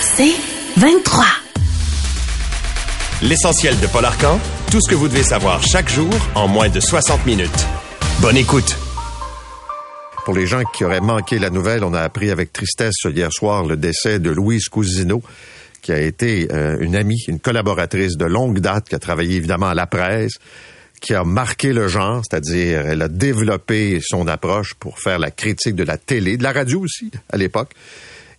C'est 23. L'essentiel de Paul Arcan, tout ce que vous devez savoir chaque jour en moins de 60 minutes. Bonne écoute. Pour les gens qui auraient manqué la nouvelle, on a appris avec tristesse hier soir le décès de Louise Cousineau, qui a été euh, une amie, une collaboratrice de longue date, qui a travaillé évidemment à la presse, qui a marqué le genre, c'est-à-dire elle a développé son approche pour faire la critique de la télé, de la radio aussi à l'époque.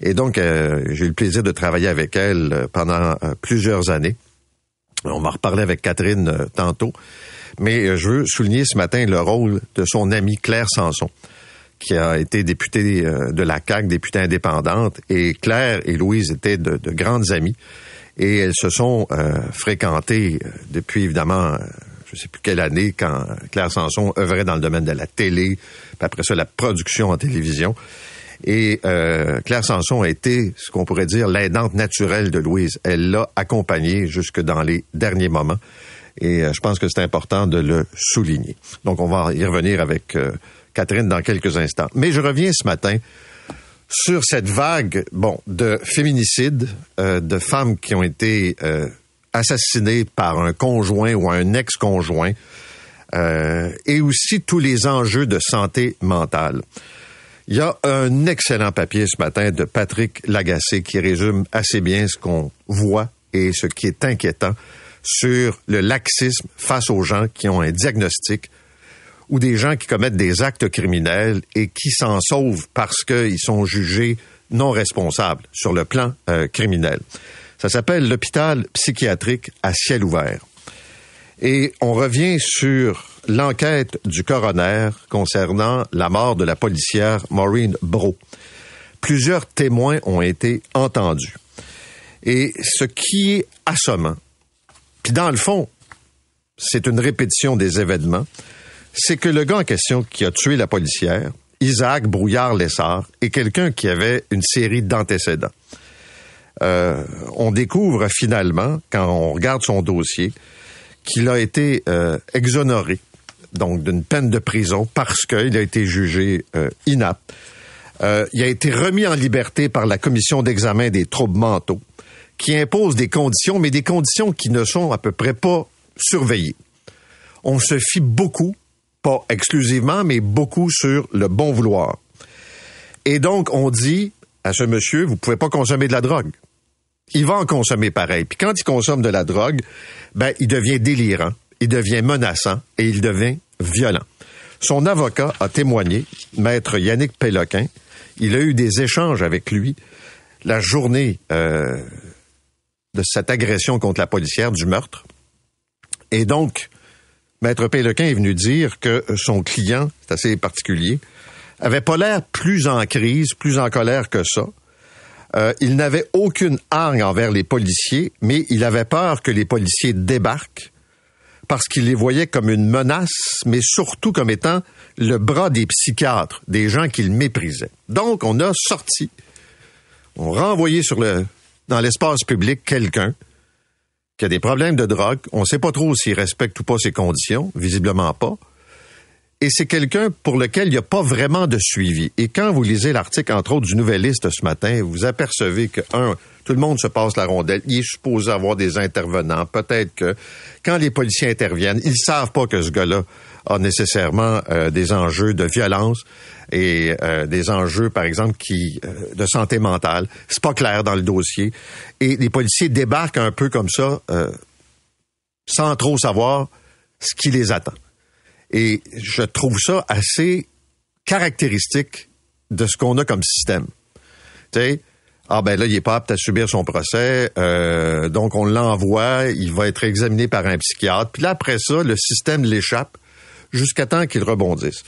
Et donc, euh, j'ai eu le plaisir de travailler avec elle euh, pendant plusieurs années. On va reparler avec Catherine tantôt. Mais je veux souligner ce matin le rôle de son amie Claire Sanson qui a été députée euh, de la CAQ, députée indépendante, et Claire et Louise étaient de, grandes amies, et elles se sont euh, fréquentées euh, depuis évidemment, je ne sais plus quelle année, quand Claire Sanson œuvrait dans le domaine de la télé, puis après ça la production en télévision. Et Claire Sanson a été, ce qu'on pourrait dire, l'aidante naturelle de Louise. Elle l'a accompagnée jusque dans les derniers moments. Et je pense que c'est important de le souligner. Donc, on va y revenir avec Catherine dans quelques instants. Mais je reviens ce matin sur cette vague, bon, de féminicides, euh, de femmes qui ont été euh, assassinées par un conjoint ou un ex-conjoint, euh, et aussi tous les enjeux de santé mentale. Il y a un excellent papier ce matin de Patrick Lagacé qui résume assez bien ce qu'on voit et ce qui est inquiétant sur le laxisme face aux gens qui ont un diagnostic ou des gens qui commettent des actes criminels et qui s'en sauvent parce qu'ils sont jugés non responsables sur le plan euh, criminel. Ça s'appelle l'hôpital psychiatrique à ciel ouvert. Et on revient sur l'enquête du coroner concernant la mort de la policière Maureen Bro. Plusieurs témoins ont été entendus. Et ce qui est assommant, puis dans le fond, c'est une répétition des événements, c'est que le gars en question qui a tué la policière, Isaac Brouillard-Lessard, est quelqu'un qui avait une série d'antécédents. Euh, on découvre finalement, quand on regarde son dossier, qu'il a été euh, exonéré donc d'une peine de prison parce qu'il a été jugé euh, inapte. il a été remis en liberté par la commission d'examen des troubles mentaux, qui impose des conditions, mais des conditions qui ne sont à peu près pas surveillées. On se fie beaucoup pas exclusivement, mais beaucoup sur le bon vouloir. Et donc, on dit à ce monsieur, vous pouvez pas consommer de la drogue. Il va en consommer pareil. Puis quand il consomme de la drogue, ben, il devient délirant, il devient menaçant et il devient violent. Son avocat a témoigné, maître Yannick Péloquin. Il a eu des échanges avec lui la journée euh, de cette agression contre la policière, du meurtre. Et donc, Maître Pélequin est venu dire que son client, c'est assez particulier, avait pas l'air plus en crise, plus en colère que ça. Euh, il n'avait aucune hargne envers les policiers, mais il avait peur que les policiers débarquent parce qu'il les voyait comme une menace, mais surtout comme étant le bras des psychiatres, des gens qu'il méprisait. Donc, on a sorti, on renvoyé sur le, dans l'espace public quelqu'un qui a des problèmes de drogue. On ne sait pas trop s'il respecte ou pas ses conditions, visiblement pas. Et c'est quelqu'un pour lequel il n'y a pas vraiment de suivi. Et quand vous lisez l'article, entre autres, du Nouvelliste ce matin, vous apercevez que, un, tout le monde se passe la rondelle. Il est supposé avoir des intervenants. Peut-être que quand les policiers interviennent, ils savent pas que ce gars-là a nécessairement euh, des enjeux de violence et euh, des enjeux, par exemple, qui euh, de santé mentale. C'est pas clair dans le dossier. Et les policiers débarquent un peu comme ça, sans trop savoir ce qui les attend. Et je trouve ça assez caractéristique de ce qu'on a comme système. Tu sais, ah ben là, il est pas apte à subir son procès, donc on l'envoie, il va être examiné par un psychiatre. Puis là, après ça, le système l'échappe jusqu'à temps qu'il rebondisse.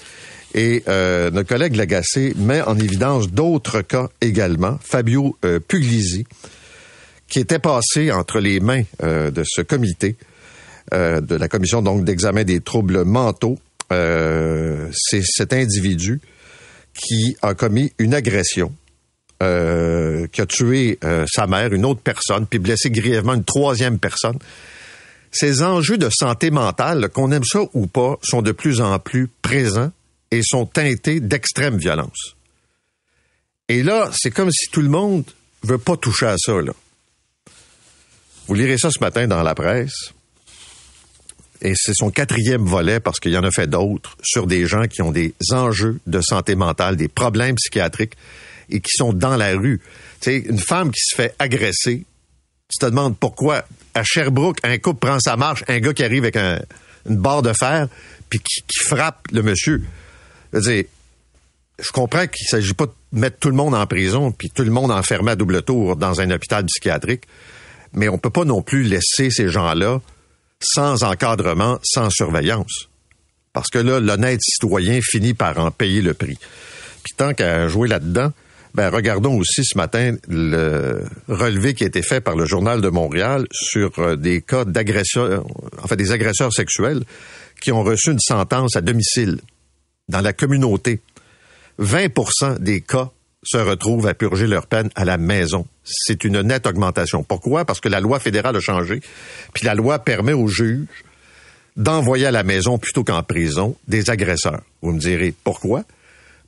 Et euh, notre collègue Lagacé met en évidence d'autres cas également. Fabio euh, Puglisi, qui était passé entre les mains euh, de ce comité, euh, de la commission donc d'examen des troubles mentaux. Euh, C'est cet individu qui a commis une agression, euh, qui a tué euh, sa mère, une autre personne, puis blessé grièvement une troisième personne. Ces enjeux de santé mentale, qu'on aime ça ou pas, sont de plus en plus présents et sont teintés d'extrême violence. Et là, c'est comme si tout le monde veut pas toucher à ça. Là. Vous lirez ça ce matin dans la presse. Et c'est son quatrième volet parce qu'il y en a fait d'autres sur des gens qui ont des enjeux de santé mentale, des problèmes psychiatriques et qui sont dans la rue. Tu sais, une femme qui se fait agresser, tu te demandes pourquoi. À Sherbrooke, un couple prend sa marche, un gars qui arrive avec un- une barre de fer, puis qui, frappe le monsieur. Je je comprends qu'il s'agit pas de mettre tout le monde en prison, puis tout le monde enfermé à double tour dans un hôpital psychiatrique, mais on peut pas non plus laisser ces gens-là sans encadrement, sans surveillance. Parce que là, l'honnête citoyen finit par en payer le prix. Puis tant qu'à jouer là-dedans, ben regardons aussi ce matin le relevé qui a été fait par le Journal de Montréal sur euh, des cas d'agression, en fait des agresseurs sexuels qui ont reçu une sentence à domicile dans la communauté. 20% des cas se retrouvent à purger leur peine à la maison. C'est une nette augmentation. Pourquoi? Parce que la loi fédérale a changé, puis la loi permet aux juges d'envoyer à la maison plutôt qu'en prison des agresseurs. Vous me direz pourquoi?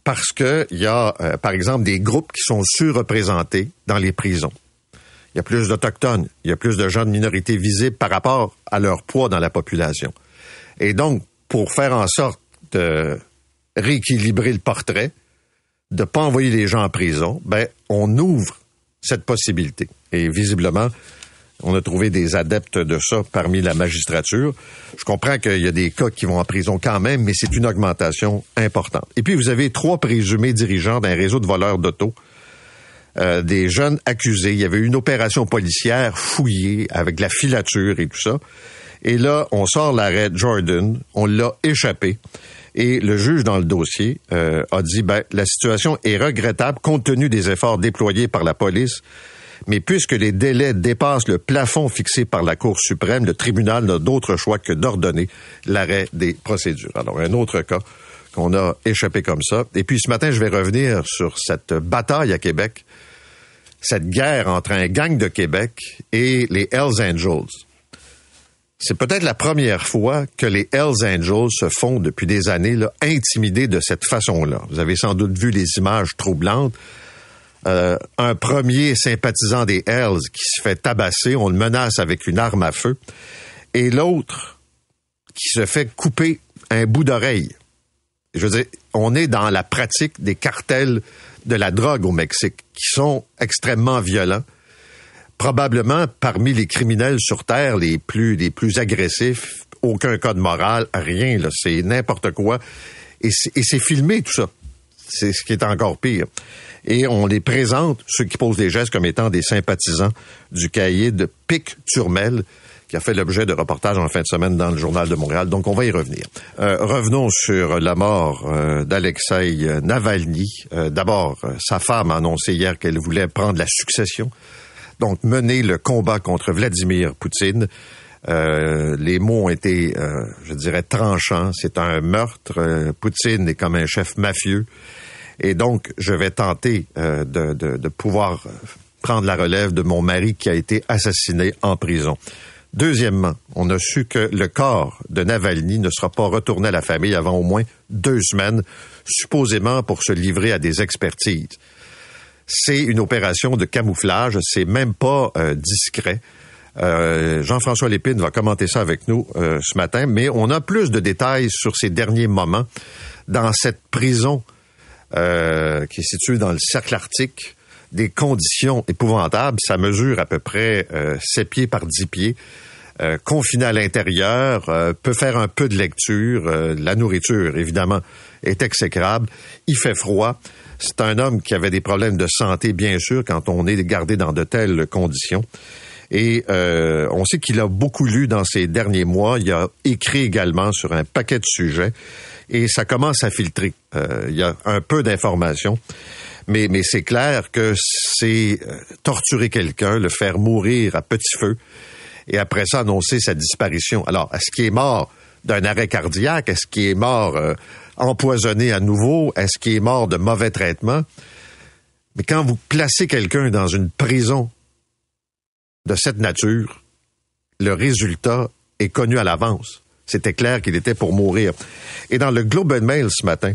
Parce qu'il y a, euh, par exemple, des groupes qui sont surreprésentés dans les prisons. Il y a plus d'Autochtones, il y a plus de gens de minorités visibles par rapport à leur poids dans la population. Et donc, pour faire en sorte de rééquilibrer le portrait, de pas envoyer les gens en prison, ben, on ouvre cette possibilité. Et visiblement, on a trouvé des adeptes de ça parmi la magistrature. Je comprends qu'il y a des cas qui vont en prison quand même, mais c'est une augmentation importante. Et puis, vous avez trois présumés dirigeants d'un réseau de voleurs d'auto, euh, des jeunes accusés. Il y avait une opération policière fouillée avec la filature et tout ça. Et là, on sort l'arrêt Jordan, on l'a échappé. Et le juge dans le dossier euh, a dit, ben, la situation est regrettable compte tenu des efforts déployés par la police mais puisque les délais dépassent le plafond fixé par la Cour suprême, le tribunal n'a d'autre choix que d'ordonner l'arrêt des procédures. Alors, un autre cas qu'on a échappé comme ça. Et puis ce matin, je vais revenir sur cette bataille à Québec, cette guerre entre un gang de Québec et les Hells Angels. C'est peut-être la première fois que les Hells Angels se font depuis des années intimider de cette façon-là. Vous avez sans doute vu les images troublantes euh, un premier sympathisant des Hells qui se fait tabasser, on le menace avec une arme à feu, et l'autre qui se fait couper un bout d'oreille. Je veux dire, on est dans la pratique des cartels de la drogue au Mexique, qui sont extrêmement violents, probablement parmi les criminels sur Terre les plus, les plus agressifs, aucun code moral, rien, là, c'est n'importe quoi. Et c'est filmé, tout ça. C'est ce qui est encore pire et on les présente, ceux qui posent des gestes, comme étant des sympathisants du de Pic Turmel, qui a fait l'objet de reportages en fin de semaine dans le Journal de Montréal. Donc, on va y revenir. Euh, revenons sur la mort euh, d'Alexei Navalny. Euh, D'abord, sa femme a annoncé hier qu'elle voulait prendre la succession, donc mener le combat contre Vladimir Poutine. les mots ont été, je dirais, tranchants. C'est un meurtre. Poutine est comme un chef mafieux. Et donc, je vais tenter euh, de, de, de, pouvoir prendre la relève de mon mari qui a été assassiné en prison. Deuxièmement, on a su que le corps de Navalny ne sera pas retourné à la famille avant au moins deux semaines, supposément pour se livrer à des expertises. C'est une opération de camouflage, c'est même pas euh, discret. Euh, Jean-François Lépine va commenter ça avec nous euh, ce matin, mais on a plus de détails sur ces derniers moments dans cette prison qui est situé dans le cercle arctique, des conditions épouvantables. Ça mesure à peu près euh, 7 pieds par 10 pieds. Confiné à l'intérieur, peut faire un peu de lecture. La nourriture, évidemment, est exécrable. Il fait froid. C'est un homme qui avait des problèmes de santé, bien sûr, quand on est gardé dans de telles conditions. Et euh, on sait qu'il a beaucoup lu dans ces derniers mois. Il a écrit également sur un paquet de sujets. Et ça commence à filtrer. Euh, il y a un peu d'informations. Mais, mais c'est clair que c'est euh, torturer quelqu'un, le faire mourir à petit feu, et après ça annoncer sa disparition. Alors, est-ce qu'il est mort d'un arrêt cardiaque? Est-ce qu'il est mort euh, empoisonné à nouveau? Est-ce qu'il est mort de mauvais traitement? Mais quand vous placez quelqu'un dans une prison de cette nature, le résultat est connu à l'avance. C'était clair qu'il était pour mourir. Et dans le Globe Mail ce matin,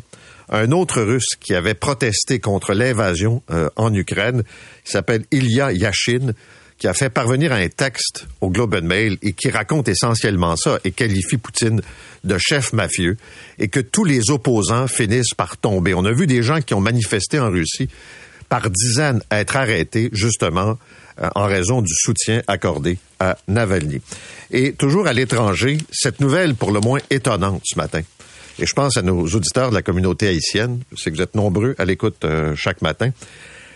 un autre Russe qui avait protesté contre l'invasion euh, en Ukraine, s'appelle Ilya Yashin, qui a fait parvenir un texte au Globe and Mail et qui raconte essentiellement ça et qualifie Poutine de chef mafieux et que tous les opposants finissent par tomber. On a vu des gens qui ont manifesté en Russie par dizaines être arrêtés justement euh, en raison du soutien accordé à Navalny. Et toujours à l'étranger, cette nouvelle pour le moins étonnante ce matin et je pense à nos auditeurs de la communauté haïtienne, c'est que vous êtes nombreux à l'écoute euh, chaque matin,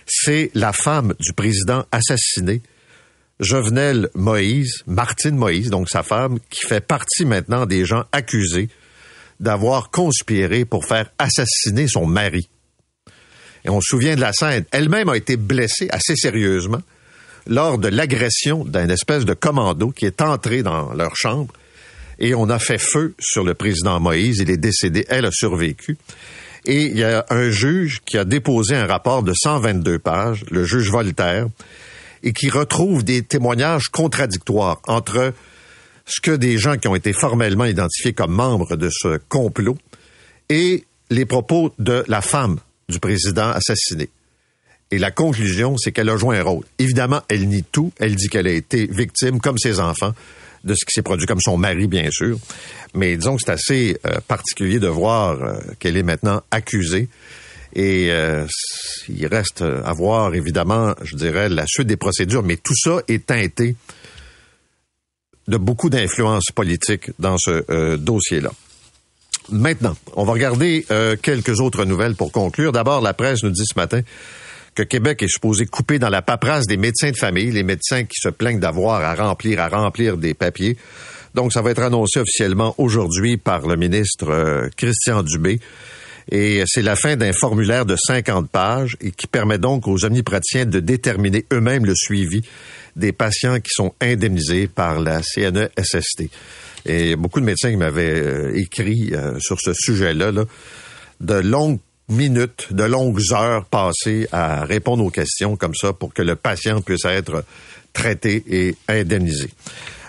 c'est la femme du président assassiné, Jovenel Moïse, Martine Moïse, donc sa femme, qui fait partie maintenant des gens accusés d'avoir conspiré pour faire assassiner son mari. Et on se souvient de la scène. Elle-même a été blessée assez sérieusement lors de l'agression d'un espèce de commando qui est entré dans leur chambre et on a fait feu sur le président Moïse. Il est décédé, elle a survécu. Et il y a un juge qui a déposé un rapport de 122 pages, le juge Voltaire, et qui retrouve des témoignages contradictoires entre ce que des gens qui ont été formellement identifiés comme membres de ce complot et les propos de la femme du président assassiné. Et la conclusion, c'est qu'elle a joué un rôle. Évidemment, elle nie tout. Elle dit qu'elle a été victime, comme ses enfants, de ce qui s'est produit, comme son mari, bien sûr. Mais disons que c'est assez euh, particulier de voir euh, qu'elle est maintenant accusée. Et euh, il reste à voir, évidemment, je dirais, la suite des procédures. Mais tout ça est teinté de beaucoup d'influence politique dans ce dossier-là. Maintenant, on va regarder quelques autres nouvelles pour conclure. D'abord, la presse nous dit ce matin que Québec est supposé couper dans la paperasse des médecins de famille, les médecins qui se plaignent d'avoir à remplir, à remplir des papiers. Donc, ça va être annoncé officiellement aujourd'hui par le ministre euh, Christian Dubé. Et c'est la fin d'un formulaire de 50 pages et qui permet donc aux omnipraticiens de déterminer eux-mêmes le suivi des patients qui sont indemnisés par la CNESST. Et beaucoup de médecins qui m'avaient euh, écrit euh, sur ce sujet-là, là, de longues minutes, de longues heures passées à répondre aux questions comme ça pour que le patient puisse être traité et indemnisé.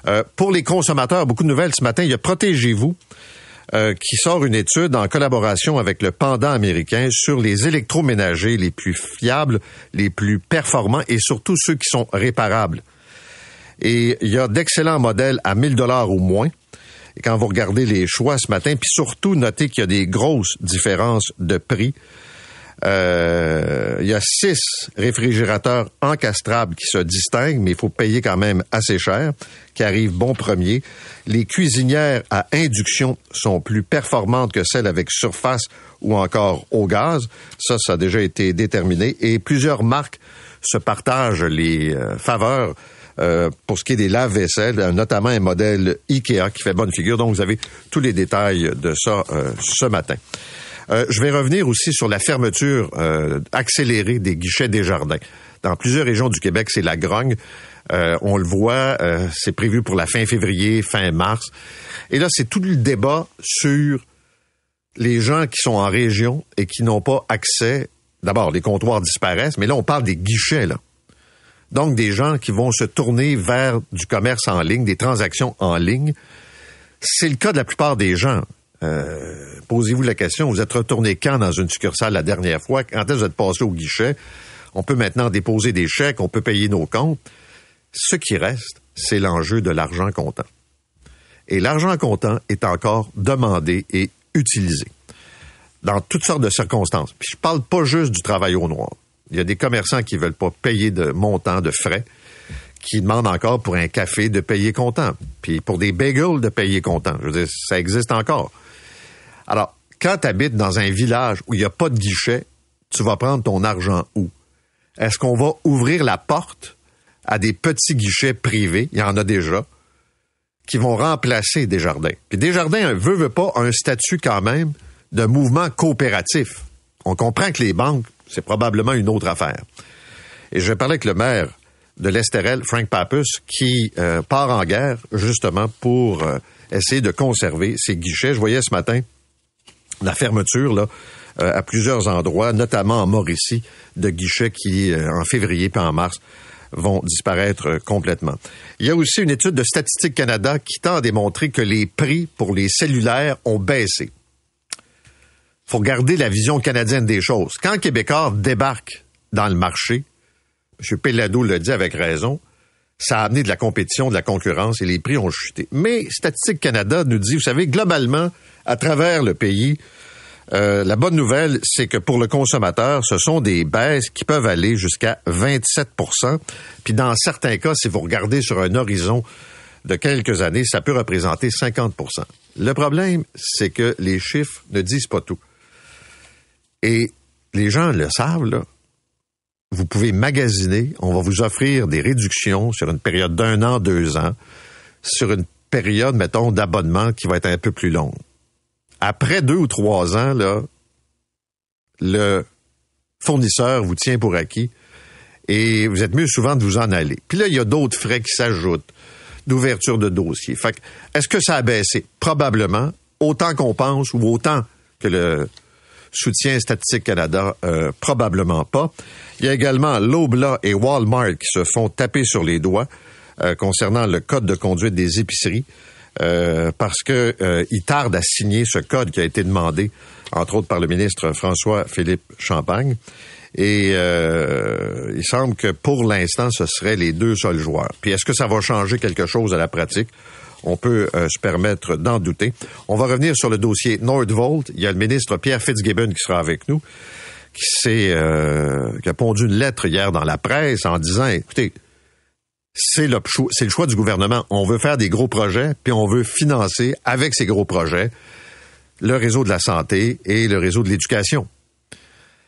Euh, pour les consommateurs, beaucoup de nouvelles ce matin. Il y a Protégez-vous euh, qui sort une étude en collaboration avec le pendant américain sur les électroménagers les plus fiables, les plus performants et surtout ceux qui sont réparables. Et il y a d'excellents modèles à 1000 dollars ou moins. Et quand vous regardez les choix ce matin, puis surtout notez qu'il y a des grosses différences de prix. Euh, il y a six réfrigérateurs encastrables qui se distinguent, mais il faut payer quand même assez cher, qui arrivent bon premier. Les cuisinières à induction sont plus performantes que celles avec surface ou encore au gaz. Ça, ça a déjà été déterminé. Et plusieurs marques se partagent les euh, faveurs euh, pour ce qui est des lave-vaisselle, notamment un modèle IKEA qui fait bonne figure. Donc, vous avez tous les détails de ça ce matin. Je vais revenir aussi sur la fermeture accélérée des guichets des jardins. Dans plusieurs régions du Québec, c'est la grogne. on le voit, c'est prévu pour la fin février, fin mars. Et là, c'est tout le débat sur les gens qui sont en région et qui n'ont pas accès. D'abord, les comptoirs disparaissent, mais là, on parle des guichets. Donc, des gens qui vont se tourner vers du commerce en ligne, des transactions en ligne. C'est le cas de la plupart des gens. Euh, posez-vous la question, vous êtes retourné quand dans une succursale la dernière fois? Quand est-ce que vous êtes passé au guichet? On peut maintenant déposer des chèques, on peut payer nos comptes. Ce qui reste, c'est l'enjeu de l'argent comptant. Et l'argent comptant est encore demandé et utilisé dans toutes sortes de circonstances. Puis je parle pas juste du travail au noir. Il y a des commerçants qui veulent pas payer de montant de frais, qui demandent encore pour un café de payer comptant, puis pour des bagels de payer comptant. Je veux dire, ça existe encore. Alors, quand tu habites dans un village où il n'y a pas de guichet, tu vas prendre ton argent où? Est-ce qu'on va ouvrir la porte à des petits guichets privés, il y en a déjà, qui vont remplacer Desjardins. Puis Desjardins veut, veut pas un statut quand même de mouvement coopératif. On comprend que les banques, c'est probablement une autre affaire. Et je parler avec le maire de l'Estérel, Frank Papus, qui euh, part en guerre justement pour euh, essayer de conserver ses guichets. Je voyais ce matin la fermeture là euh, à plusieurs endroits, notamment en Mauricie, de guichets qui, en février puis en mars, vont disparaître complètement. Il y a aussi une étude de Statistique Canada qui tend à démontrer que les prix pour les cellulaires ont baissé. faut garder la vision canadienne des choses. Quand Québécois débarque dans le marché, M. Pellado le dit avec raison, ça a amené de la compétition, de la concurrence et les prix ont chuté. Mais Statistique Canada nous dit, vous savez, globalement, à travers le pays, euh, la bonne nouvelle, c'est que pour le consommateur, ce sont des baisses qui peuvent aller jusqu'à 27% Puis dans certains cas, si vous regardez sur un horizon de quelques années, ça peut représenter 50% Le problème, c'est que les chiffres ne disent pas tout. Et les gens le savent, là vous pouvez magasiner. On va vous offrir des réductions sur une période d'un an, deux ans, sur une période, mettons, d'abonnement qui va être un peu plus longue. Après deux ou trois ans, là, le fournisseur vous tient pour acquis et vous êtes mieux souvent de vous en aller. Puis là, il y a d'autres frais qui s'ajoutent, d'ouverture de dossier. Fait est-ce que ça a baissé? Probablement. Autant qu'on pense ou autant que le soutien Statistique Canada, euh, probablement pas. Il y a également Lobla et Walmart qui se font taper sur les doigts euh, concernant le code de conduite des épiceries. Euh, parce que euh, il tarde à signer ce code qui a été demandé, entre autres par le ministre François-Philippe Champagne. Et il semble que pour l'instant, ce seraient les deux seuls joueurs. Puis est-ce que ça va changer quelque chose à la pratique? On peut se permettre d'en douter. On va revenir sur le dossier Nordvolt. Il y a le ministre Pierre Fitzgibbon qui sera avec nous qui euh, a pondu une lettre hier dans la presse en disant écoutez c'est le c'est le choix du gouvernement. On veut faire des gros projets puis on veut financer avec ces gros projets le réseau de la santé et le réseau de l'éducation.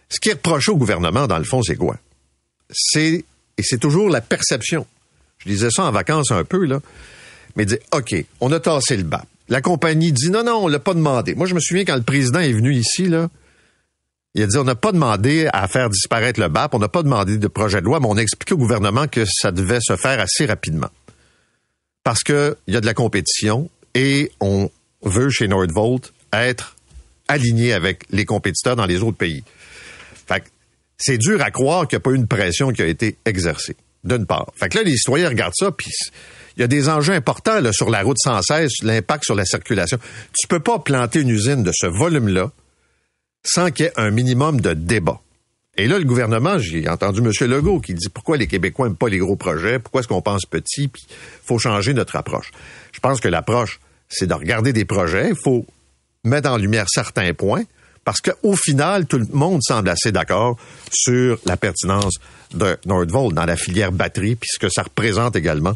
Ce qui est reproché au gouvernement dans le fond c'est quoi? C'est et c'est toujours la perception. Je disais ça en vacances un peu là mais dit OK on a tassé le bas la compagnie dit non non on l'a pas demandé moi je me souviens quand le président est venu ici là il a dit, on n'a pas demandé à faire disparaître le BAP, on n'a pas demandé de projet de loi, mais on a expliqué au gouvernement que ça devait se faire assez rapidement. Parce qu'il y a de la compétition et on veut chez Nordvolt être aligné avec les compétiteurs dans les autres pays. Fait c'est dur à croire qu'il n'y a pas eu une pression qui a été exercée, d'une part. Fait que là, les citoyens regardent ça, puis il y a des enjeux importants là, sur la route 116, l'impact sur la circulation. Tu peux pas planter une usine de ce volume-là sans qu'il y ait un minimum de débat. Et là, le gouvernement, j'ai entendu M. Legault qui dit pourquoi les Québécois n'aiment pas les gros projets, pourquoi est-ce qu'on pense petit, puis faut changer notre approche. Je pense que l'approche, c'est de regarder des projets, il faut mettre en lumière certains points, parce qu'au final, tout le monde semble assez d'accord sur la pertinence de Nordvolt dans la filière batterie, puis ce que ça représente également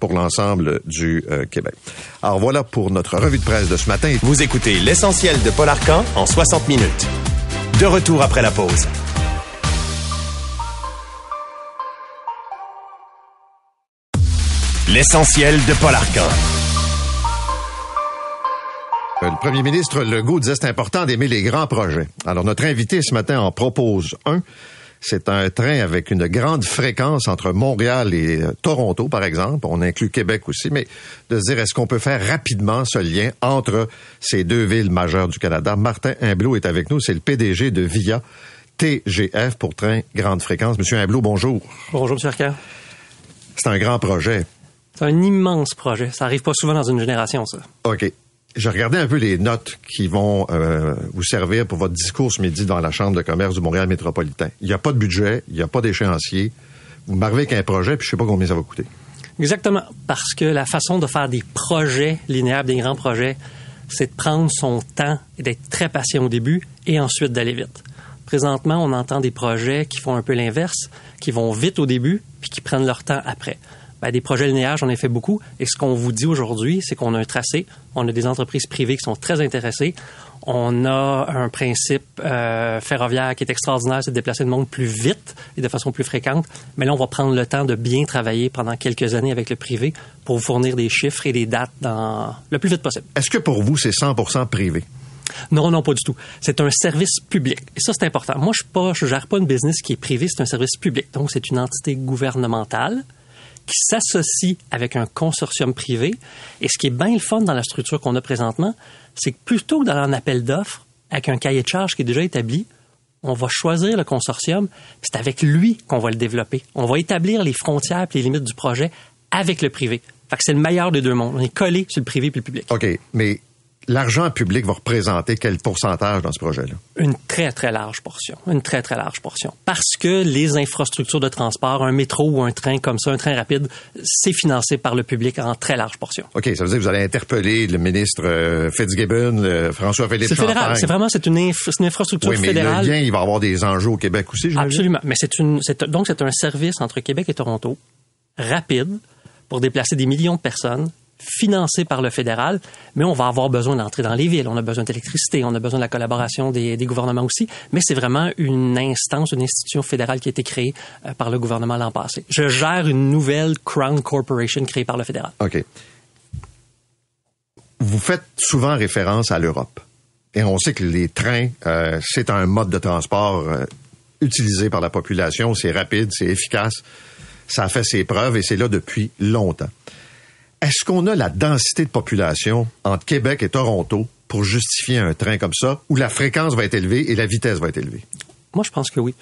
pour l'ensemble du euh, Québec. Alors voilà pour notre revue de presse de ce matin. Vous écoutez l'essentiel de Paul Arcan en 60 minutes. De retour après la pause. L'essentiel de Paul Arcan. Euh, le premier ministre Legault disait c'est important d'aimer les grands projets. Alors notre invité ce matin en propose un. C'est un train avec une grande fréquence entre Montréal et euh, Toronto, par exemple. On inclut Québec aussi, mais de se dire, est-ce qu'on peut faire rapidement ce lien entre ces deux villes majeures du Canada? Martin Imblot est avec nous. C'est le PDG de VIA TGF pour train grande fréquence. Monsieur Imblot, bonjour. Bonjour, M. Arcand. C'est un grand projet. C'est un immense projet. Ça arrive pas souvent dans une génération, ça. OK je regardais un peu les notes qui vont euh, vous servir pour votre discours ce midi dans la Chambre de commerce du Montréal métropolitain. Il n'y a pas de budget, il n'y a pas d'échéancier. Vous m'arrivez qu'un projet, puis je sais pas combien ça va coûter. Exactement, parce que la façon de faire des projets linéaires, des grands projets, c'est de prendre son temps et d'être très patient au début et ensuite d'aller vite. Présentement, on entend des projets qui font un peu l'inverse, qui vont vite au début, puis qui prennent leur temps après. Ben, des projets linéaires, j'en ai fait beaucoup. Et ce qu'on vous dit aujourd'hui, c'est qu'on a un tracé, on a des entreprises privées qui sont très intéressées. On a un principe euh, ferroviaire qui est extraordinaire, c'est de déplacer le monde plus vite et de façon plus fréquente. Mais là, on va prendre le temps de bien travailler pendant quelques années avec le privé pour vous fournir des chiffres et des dates dans le plus vite possible. Est-ce que pour vous, c'est 100 privé? Non, non, pas du tout. C'est un service public. Et ça, c'est important. Moi, je ne gère pas une business qui est privée, c'est un service public. Donc, c'est une entité gouvernementale qui s'associe avec un consortium privé. Et ce qui est bien le fun dans la structure qu'on a présentement, c'est que plutôt que dans un appel d'offres avec un cahier de charges qui est déjà établi, on va choisir le consortium, c'est avec lui qu'on va le développer. On va établir les frontières et les limites du projet avec le privé. Fait que c'est le meilleur des deux mondes. On est collé sur le privé et le public. OK, mais l'argent public va représenter quel pourcentage dans ce projet-là? Une très, très large portion. Une très, très large portion. Parce que les infrastructures de transport, un métro ou un train comme ça, un train rapide, c'est financé par le public en très large portion. OK, ça veut dire que vous allez interpeller le ministre euh, Fitzgibbon, François-Philippe C'est fédéral. C'est vraiment, c'est une, une, infrastructure oui, mais fédérale. Le il va avoir des enjeux au Québec aussi, Absolument. Mais c'est une, donc c'est un service entre Québec et Toronto, rapide, pour déplacer des millions de personnes financé par le fédéral, mais on va avoir besoin d'entrer dans les villes. On a besoin d'électricité, on a besoin de la collaboration des, gouvernements aussi, mais c'est vraiment une instance, une institution fédérale qui a été créée euh, par le gouvernement l'an passé. Je gère une nouvelle Crown Corporation créée par le fédéral. OK. Vous faites souvent référence à l'Europe. Et on sait que les trains, euh, c'est un mode de transport euh, utilisé par la population. C'est rapide, c'est efficace. Ça a fait ses preuves et c'est là depuis longtemps. Est-ce qu'on a la densité de population entre Québec et Toronto pour justifier un train comme ça, où la fréquence va être élevée et la vitesse va être élevée? Moi, je pense que oui.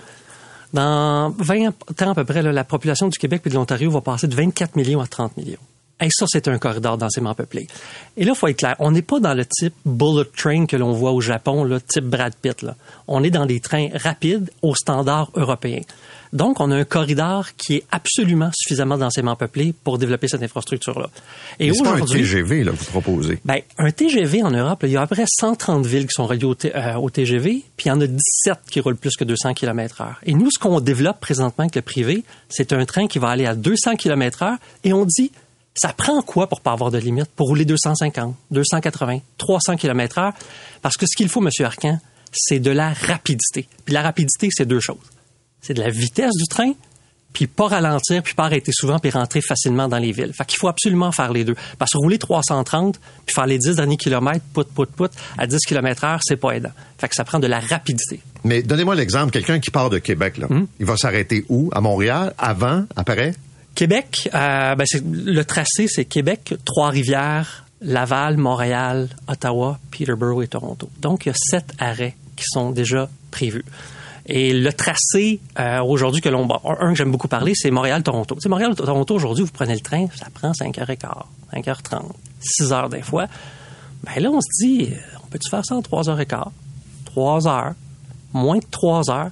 Dans 20 ans à peu près, la population du Québec et de l'Ontario va passer de 24 millions à 30 millions. Et ça, c'est un corridor densément peuplé. Et là, il faut être clair, on n'est pas dans le type bullet train que l'on voit au Japon, le type Brad Pitt. On est dans des trains rapides aux standards européens. Donc, on a un corridor qui est absolument suffisamment densément peuplé pour développer cette infrastructure-là. Et c'est pas un TGV, là, vous proposez? Ben, un TGV en Europe, il y a à peu près 130 villes qui sont reliées au, euh, TGV, puis il y en a 17 qui roulent plus que 200 km heure. Et nous, ce qu'on développe présentement avec le privé, c'est un train qui va aller à 200 km heure, et on dit, ça prend quoi pour pas avoir de limite, pour rouler 250, 280, 300 km heure? Parce que ce qu'il faut, M. Arcan, c'est de la rapidité. Puis la rapidité, c'est deux choses c'est de la vitesse du train, puis pas ralentir, puis pas arrêter souvent, puis rentrer facilement dans les villes. Fait qu'il faut absolument faire les deux. Parce que rouler 330, puis faire les 10 derniers kilomètres, put, put, put, à 10 km heure, c'est pas aidant. Fait que ça prend de la rapidité. Mais donnez-moi l'exemple, quelqu'un qui part de Québec, là, hmm? il va s'arrêter où? À Montréal? Avant? Après? Québec, euh, ben le tracé, c'est Québec, Trois-Rivières, Laval, Montréal, Ottawa, Peterborough et Toronto. Donc, il y a sept arrêts qui sont déjà prévus. Et le tracé euh, aujourd'hui que l'on... un que j'aime beaucoup parler, c'est Montréal-Toronto. C'est Montréal-Toronto, aujourd'hui, vous prenez le train, ça prend 5h15, 5h30, 6h des fois. Ben là, on se dit, on peut-tu faire ça en 3h15? 3 heures, moins de 3 heures.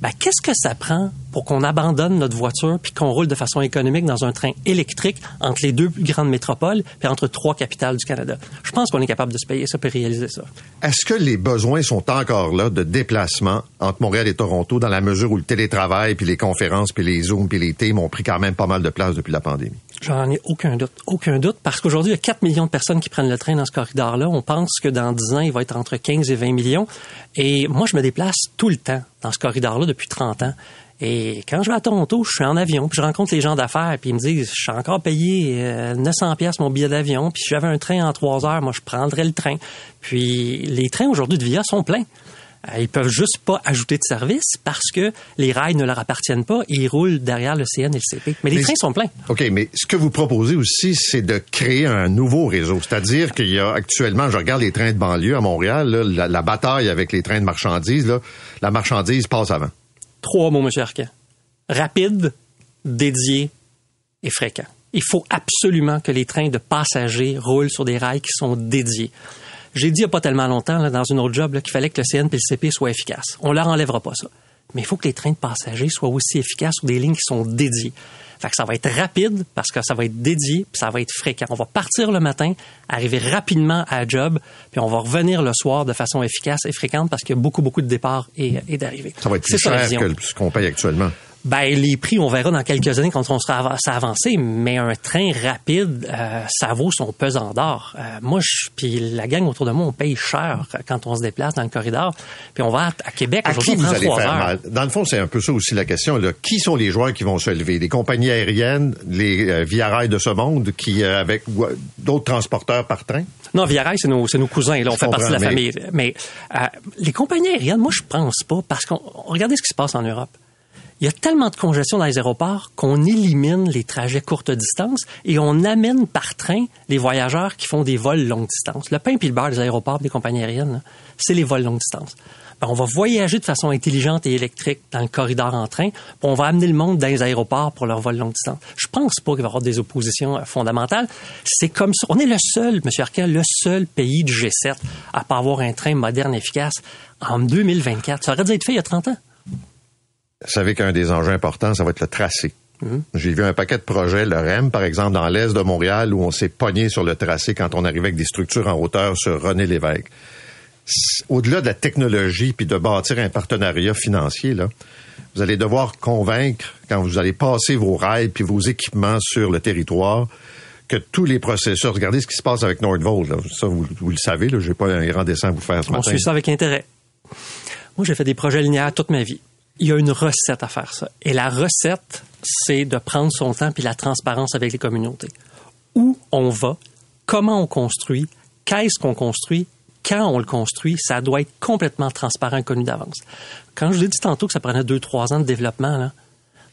Ben, qu'est-ce que ça prend pour qu'on abandonne notre voiture puis qu'on roule de façon économique dans un train électrique entre les deux grandes métropoles puis entre trois capitales du Canada? Je pense qu'on est capable de se payer ça et réaliser ça. Est-ce que les besoins sont encore là de déplacement entre Montréal et Toronto dans la mesure où le télétravail puis les conférences puis les Zooms puis les Teams ont pris quand même pas mal de place depuis la pandémie? J'en ai aucun doute. Aucun doute parce qu'aujourd'hui, il y a 4 millions de personnes qui prennent le train dans ce corridor-là. On pense que dans 10 ans, il va être entre 15 et 20 millions. Et moi, je me déplace tout le temps dans ce corridor-là depuis 30 ans. Et quand je vais à Toronto, je suis en avion, puis je rencontre les gens d'affaires, puis ils me disent, je suis encore payé 900 euh, pièces mon billet d'avion, puis si j'avais un train en trois heures, moi je prendrais le train. Puis les trains aujourd'hui de VIA sont pleins. Euh, ils peuvent juste pas ajouter de service parce que les rails ne leur appartiennent pas et ils roulent derrière le CN et le CP. Mais les trains sont pleins. OK, mais ce que vous proposez aussi, c'est de créer un nouveau réseau. C'est-à-dire qu'il y a actuellement, je regarde les trains de banlieue à Montréal, la, bataille avec les trains de marchandises, la marchandise passe avant. Trois mots, M. Arquin. Rapide, dédié et fréquent. Il faut absolument que les trains de passagers roulent sur des rails qui sont dédiés. J'ai dit il n'y a pas tellement longtemps, dans une autre job, qu'il fallait que le CN et le CP soient efficaces. On leur enlèvera pas ça. Mais il faut que les trains de passagers soient aussi efficaces sur des lignes qui sont dédiées. Fait que ça va être rapide parce que ça va être dédié, puis ça va être fréquent. On va partir le matin, arriver rapidement à la job, puis on va revenir le soir de façon efficace et fréquente parce qu'il y a beaucoup, beaucoup de départs et, et d'arrivées. Ça va être plus cher que ce qu'on paye actuellement. Ben, les prix, on verra dans quelques années quand on sera avancé, mais un train rapide, euh, ça vaut son pesant d'or. Euh, moi, je, puis la gang autour de moi, on paye cher quand on se déplace dans le corridor. Puis on va à, Québec À qui vous allez faire heures. mal? Dans le fond, c'est un peu ça aussi la question. Là. Qui sont les joueurs qui vont se lever? Les compagnies aériennes, les euh, Via Rail de ce monde, qui euh, avec euh, d'autres transporteurs par train? Non, Via Rail, c'est nos, cousins. Là, on Je fait partie de la famille. Mais les compagnies aériennes, moi, je pense pas, parce qu'on regardez ce qui se passe en Europe. Il y a tellement de congestion dans les aéroports qu'on élimine les trajets courte distance et on amène par train les voyageurs qui font des vols longue distance. Le pain et le beurre des aéroports des compagnies aériennes, c'est les vols longue distance. Ben, on va voyager de façon intelligente et électrique dans le corridor en train, puis on va amener le monde dans les aéroports pour leur vol longue distance. Je pense pas qu'il va y avoir des oppositions euh, fondamentales. C'est comme ça. On est le seul, M. Arquin, le seul pays du G7 à pas avoir un train moderne efficace en 2024. Ça aurait dû être fait il y a 30 ans. Vous savez qu'un des enjeux importants, ça va être le tracé. J'ai vu un paquet de projets, le REM, par exemple, dans l'est de Montréal, où on s'est pogné sur le tracé quand on arrivait avec des structures en hauteur sur René Lévesque. Au-delà de la technologie puis de bâtir un partenariat financier, là, vous allez devoir convaincre, quand vous allez passer vos rails puis vos équipements sur le territoire, que tous les processus, regardez ce qui se passe avec Nordvolt, là. ça vous, vous le savez, là, j'ai pas un grand dessin à vous faire ce On matin. suit ça avec intérêt. Moi, j'ai fait des projets linéaires toute ma vie. Il y a une recette à faire ça. Et la recette, c'est de prendre son temps puis la transparence avec les communautés. Où on va, comment on construit, qu'est-ce qu'on construit, quand on le construit, ça doit être complètement transparent connu d'avance. Quand je vous ai dit tantôt que ça prenait deux, trois ans de développement, là,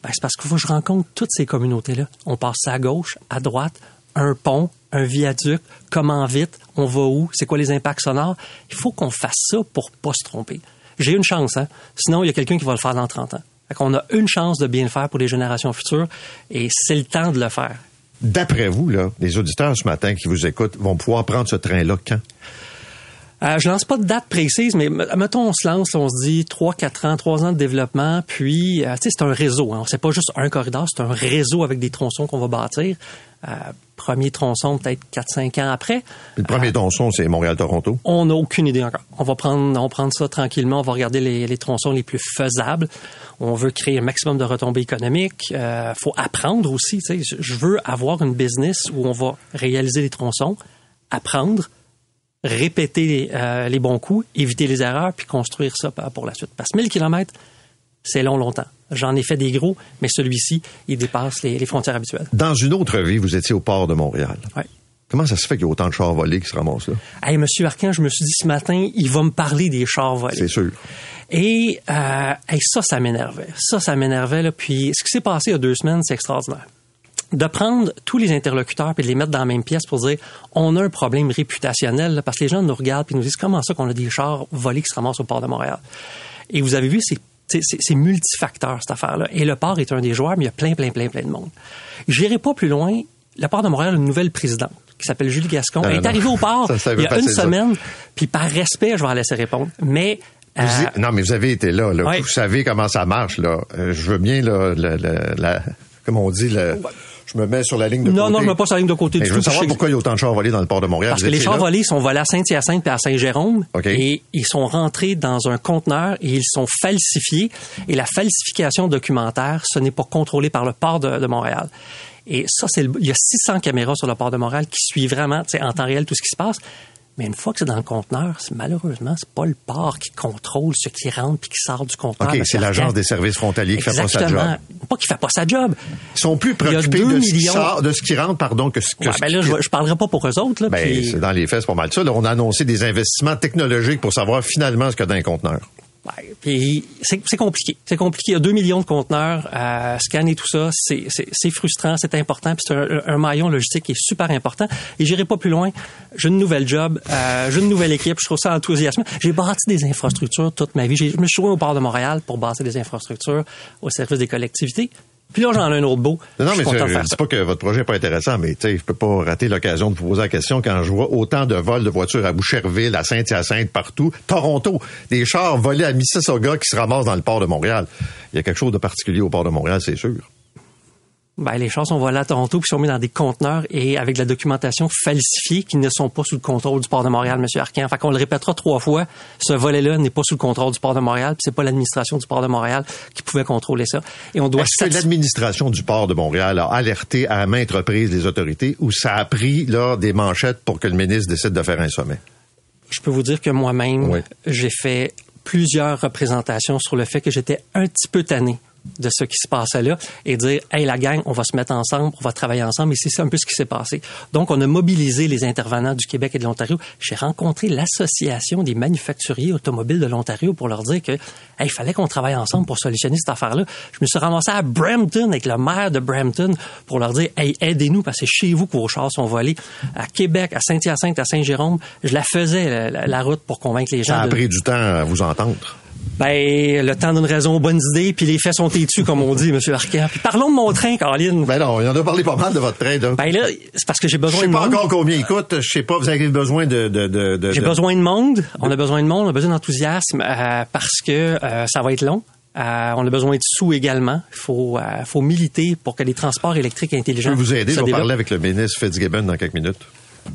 ben, c'est parce que je rencontre toutes ces communautés-là. On passe à gauche, à droite, un pont, un viaduc, comment vite, on va où, c'est quoi les impacts sonores. Il faut qu'on fasse ça pour pas se tromper. J'ai une chance, hein. Sinon, il y a quelqu'un qui va le faire dans 30 ans. Fait qu'on a une chance de bien le faire pour les générations futures et c'est le temps de le faire. D'après vous, là, les auditeurs ce matin qui vous écoutent vont pouvoir prendre ce train-là quand? Euh, je lance pas de date précise, mais mettons, on se lance, on se dit 3, 4 ans, 3 ans de développement, puis, euh, tu sais, c'est un réseau. Hein. C'est pas juste un corridor, c'est un réseau avec des tronçons qu'on va bâtir. Euh, premier tronçon, peut-être 4, 5 ans après. Le premier tronçon, c'est Montréal-Toronto. On n'a aucune idée encore. On va prendre, on prendre ça tranquillement. On va regarder les, les tronçons les plus faisables. On veut créer un maximum de retombées économiques. Euh, faut apprendre aussi. Je- veux avoir une business où on va réaliser les tronçons, apprendre, répéter euh, les bons coups, éviter les erreurs, puis construire ça pour la suite. Parce que 1000 kilomètres, c'est long, longtemps. J'en ai fait des gros, mais celui-ci, il dépasse les, les frontières habituelles. Dans une autre vie, vous étiez au port de Montréal. Ouais. Comment ça se fait qu'il y a autant de chars volés qui se ramassent là? Hey, Monsieur Arcan, je me suis dit ce matin, il va me parler des chars volés. C'est sûr. Et euh, hey, ça, ça m'énervait. Ça, ça m'énervait. Là. Puis ce qui s'est passé il y a deux semaines, c'est extraordinaire. De prendre tous les interlocuteurs et de les mettre dans la même pièce pour dire on a un problème réputationnel là, parce que les gens nous regardent et nous disent comment ça qu'on a des chars volés qui se ramassent au port de Montréal? Et vous avez vu, c'est c'est- multifacteur cette affaire-là. Et le port est un des joueurs, mais il y a plein, plein, plein, plein de monde. J'irai pas plus loin. Le port de Montréal a une nouvelle présidente qui s'appelle Julie Gascon. Non, Elle est non. arrivée au port Ça, ça il y a une semaine. Puis par respect, je vais la laisser répondre. Mais Vous euh, y- non, mais vous avez été là. là. Ouais. Vous savez comment ça marche. là. Euh, je veux bien, là, la, la, la- comme on dit, le- je me mets sur la ligne de Non, côté. non, je me mets pas sur la ligne de côté Mais du je veux savoir Je sais- pourquoi il y a autant de chars volés dans le port de Montréal. Parce que les chars volés sont volés à Saint-Hyacinthe et à Saint-Jérôme OK. et ils sont rentrés dans un conteneur et ils sont falsifiés. Et la falsification documentaire, ce n'est pas contrôlé par le port de, de Montréal. Et ça, c'est le- il y a 600 caméras sur le port de Montréal qui suivent vraiment, en temps réel tout ce qui se passe. Mais une fois que c'est dans le conteneur, malheureusement, c'est pas le port qui contrôle ce qui rentre puis qui sort du conteneur. OK, c'est l'Agence des services frontaliers qui fait pas sa Exactement. job. Pas qu'il fait pas sa job. Ils sont plus préoccupés de ce, qui sort, de ce qui rentre, pardon, que ce que Ouais, ce ben qui là, je, parlerai pas pour eux autres. Là, Ben, puis- c'est dans les faits, c'est pas mal ça. là. On a annoncé des investissements technologiques pour savoir finalement ce qu'il y a dans les conteneurs. C'est compliqué. C'est compliqué. Il y a 2 millions de conteneurs, euh, scanner tout ça, c'est- frustrant, c'est important, puis c'est un, un maillon logistique qui est super important. Et j'irai pas plus loin. J'ai une nouvelle job, euh, j'ai une nouvelle équipe, je trouve ça enthousiasmant. J'ai bâti des infrastructures toute ma vie. Je me suis trouvé au port de Montréal pour bâtir des infrastructures au service des collectivités. Puis là, j'en ai un autre beau. Non, mais je, dis pas que votre projet n'est pas intéressant, mais tu sais, je peux pas rater l'occasion de vous poser la question quand je vois autant de vols de voitures à Boucherville, à Saint-Hyacinthe, partout. Toronto, des chars volés à Mississauga qui se ramassent dans le port de Montréal. Il y a quelque chose de particulier au port de Montréal, c'est sûr. Ben, les chars sont volés à Toronto puis sont mis dans des conteneurs et avec de la documentation falsifiée qui ne sont pas sous le contrôle du port de Montréal, Monsieur Arcan. Fait qu'on le répétera trois fois. Ce volet-là n'est pas sous le contrôle du port de Montréal, puis c'est pas l'administration du port de Montréal qui pouvait contrôler ça. Et on doit. Est-ce que l'administration du port de Montréal a alerté à maintes reprises les autorités ou ça a pris là des manchettes pour que le ministre décide de faire un sommet? Je peux vous dire que moi-même, j'ai fait plusieurs représentations sur le fait que j'étais un petit peu tanné de ce qui se passait là et dire hey la gang on va se mettre ensemble on va travailler ensemble et c'est un peu ce qui s'est passé. Donc on a mobilisé les intervenants du Québec et de l'Ontario. J'ai rencontré l'association des manufacturiers automobiles de l'Ontario pour leur dire que hey, il fallait qu'on travaille ensemble pour solutionner cette affaire là je me suis ramassé à Brampton avec le maire de Brampton pour leur dire hey aidez-nous parce que c'est chez vous que vos chars sont volés à Québec à Saint-Hyacinthe à Saint-Jérôme je la faisais la, route pour convaincre les gens ça a pris du temps à vous entendre ben, le temps d'une raison aux bonnes idées, puis les faits sont têtus, comme on dit, M. Arcand. Puis parlons de mon train, Caroline. Ben non, il en a parlé pas mal de votre train, là. Ben là, c'est parce que j'ai besoin de monde. Je sais pas encore combien il coûte, je sais pas, vous avez besoin de... de, de, j'ai besoin de monde, on a besoin de monde, on a besoin d'enthousiasme, euh, parce que euh, ça va être long. Euh, on a besoin de sous également. Il faut, faut militer pour que les transports électriques intelligents. Je peux vous aider. Je vais parler avec le ministre Fitzgibbon dans quelques minutes.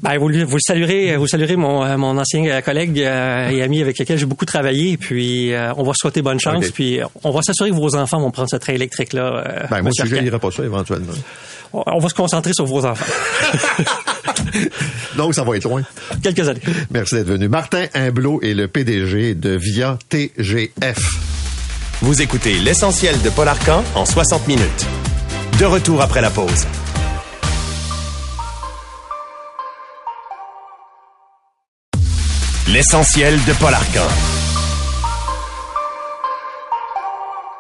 Ben, vous, vous le saluerez, vous saluerez mon, euh, mon ancien euh, collègue euh, et ami avec lequel j'ai beaucoup travaillé. Puis on va souhaiter bonne chance. Puis on va s'assurer que vos enfants vont prendre ce train électrique là. ben, moi, je n'irai pas ça éventuellement. On va se concentrer sur vos enfants. Donc, ça va être loin. Quelques années. Merci d'être venu. Martin Imblot est le PDG de Via TGF. Vous écoutez l'essentiel de Paul Arcan en 60 minutes. De retour après la pause. L'essentiel de Paul Arcan.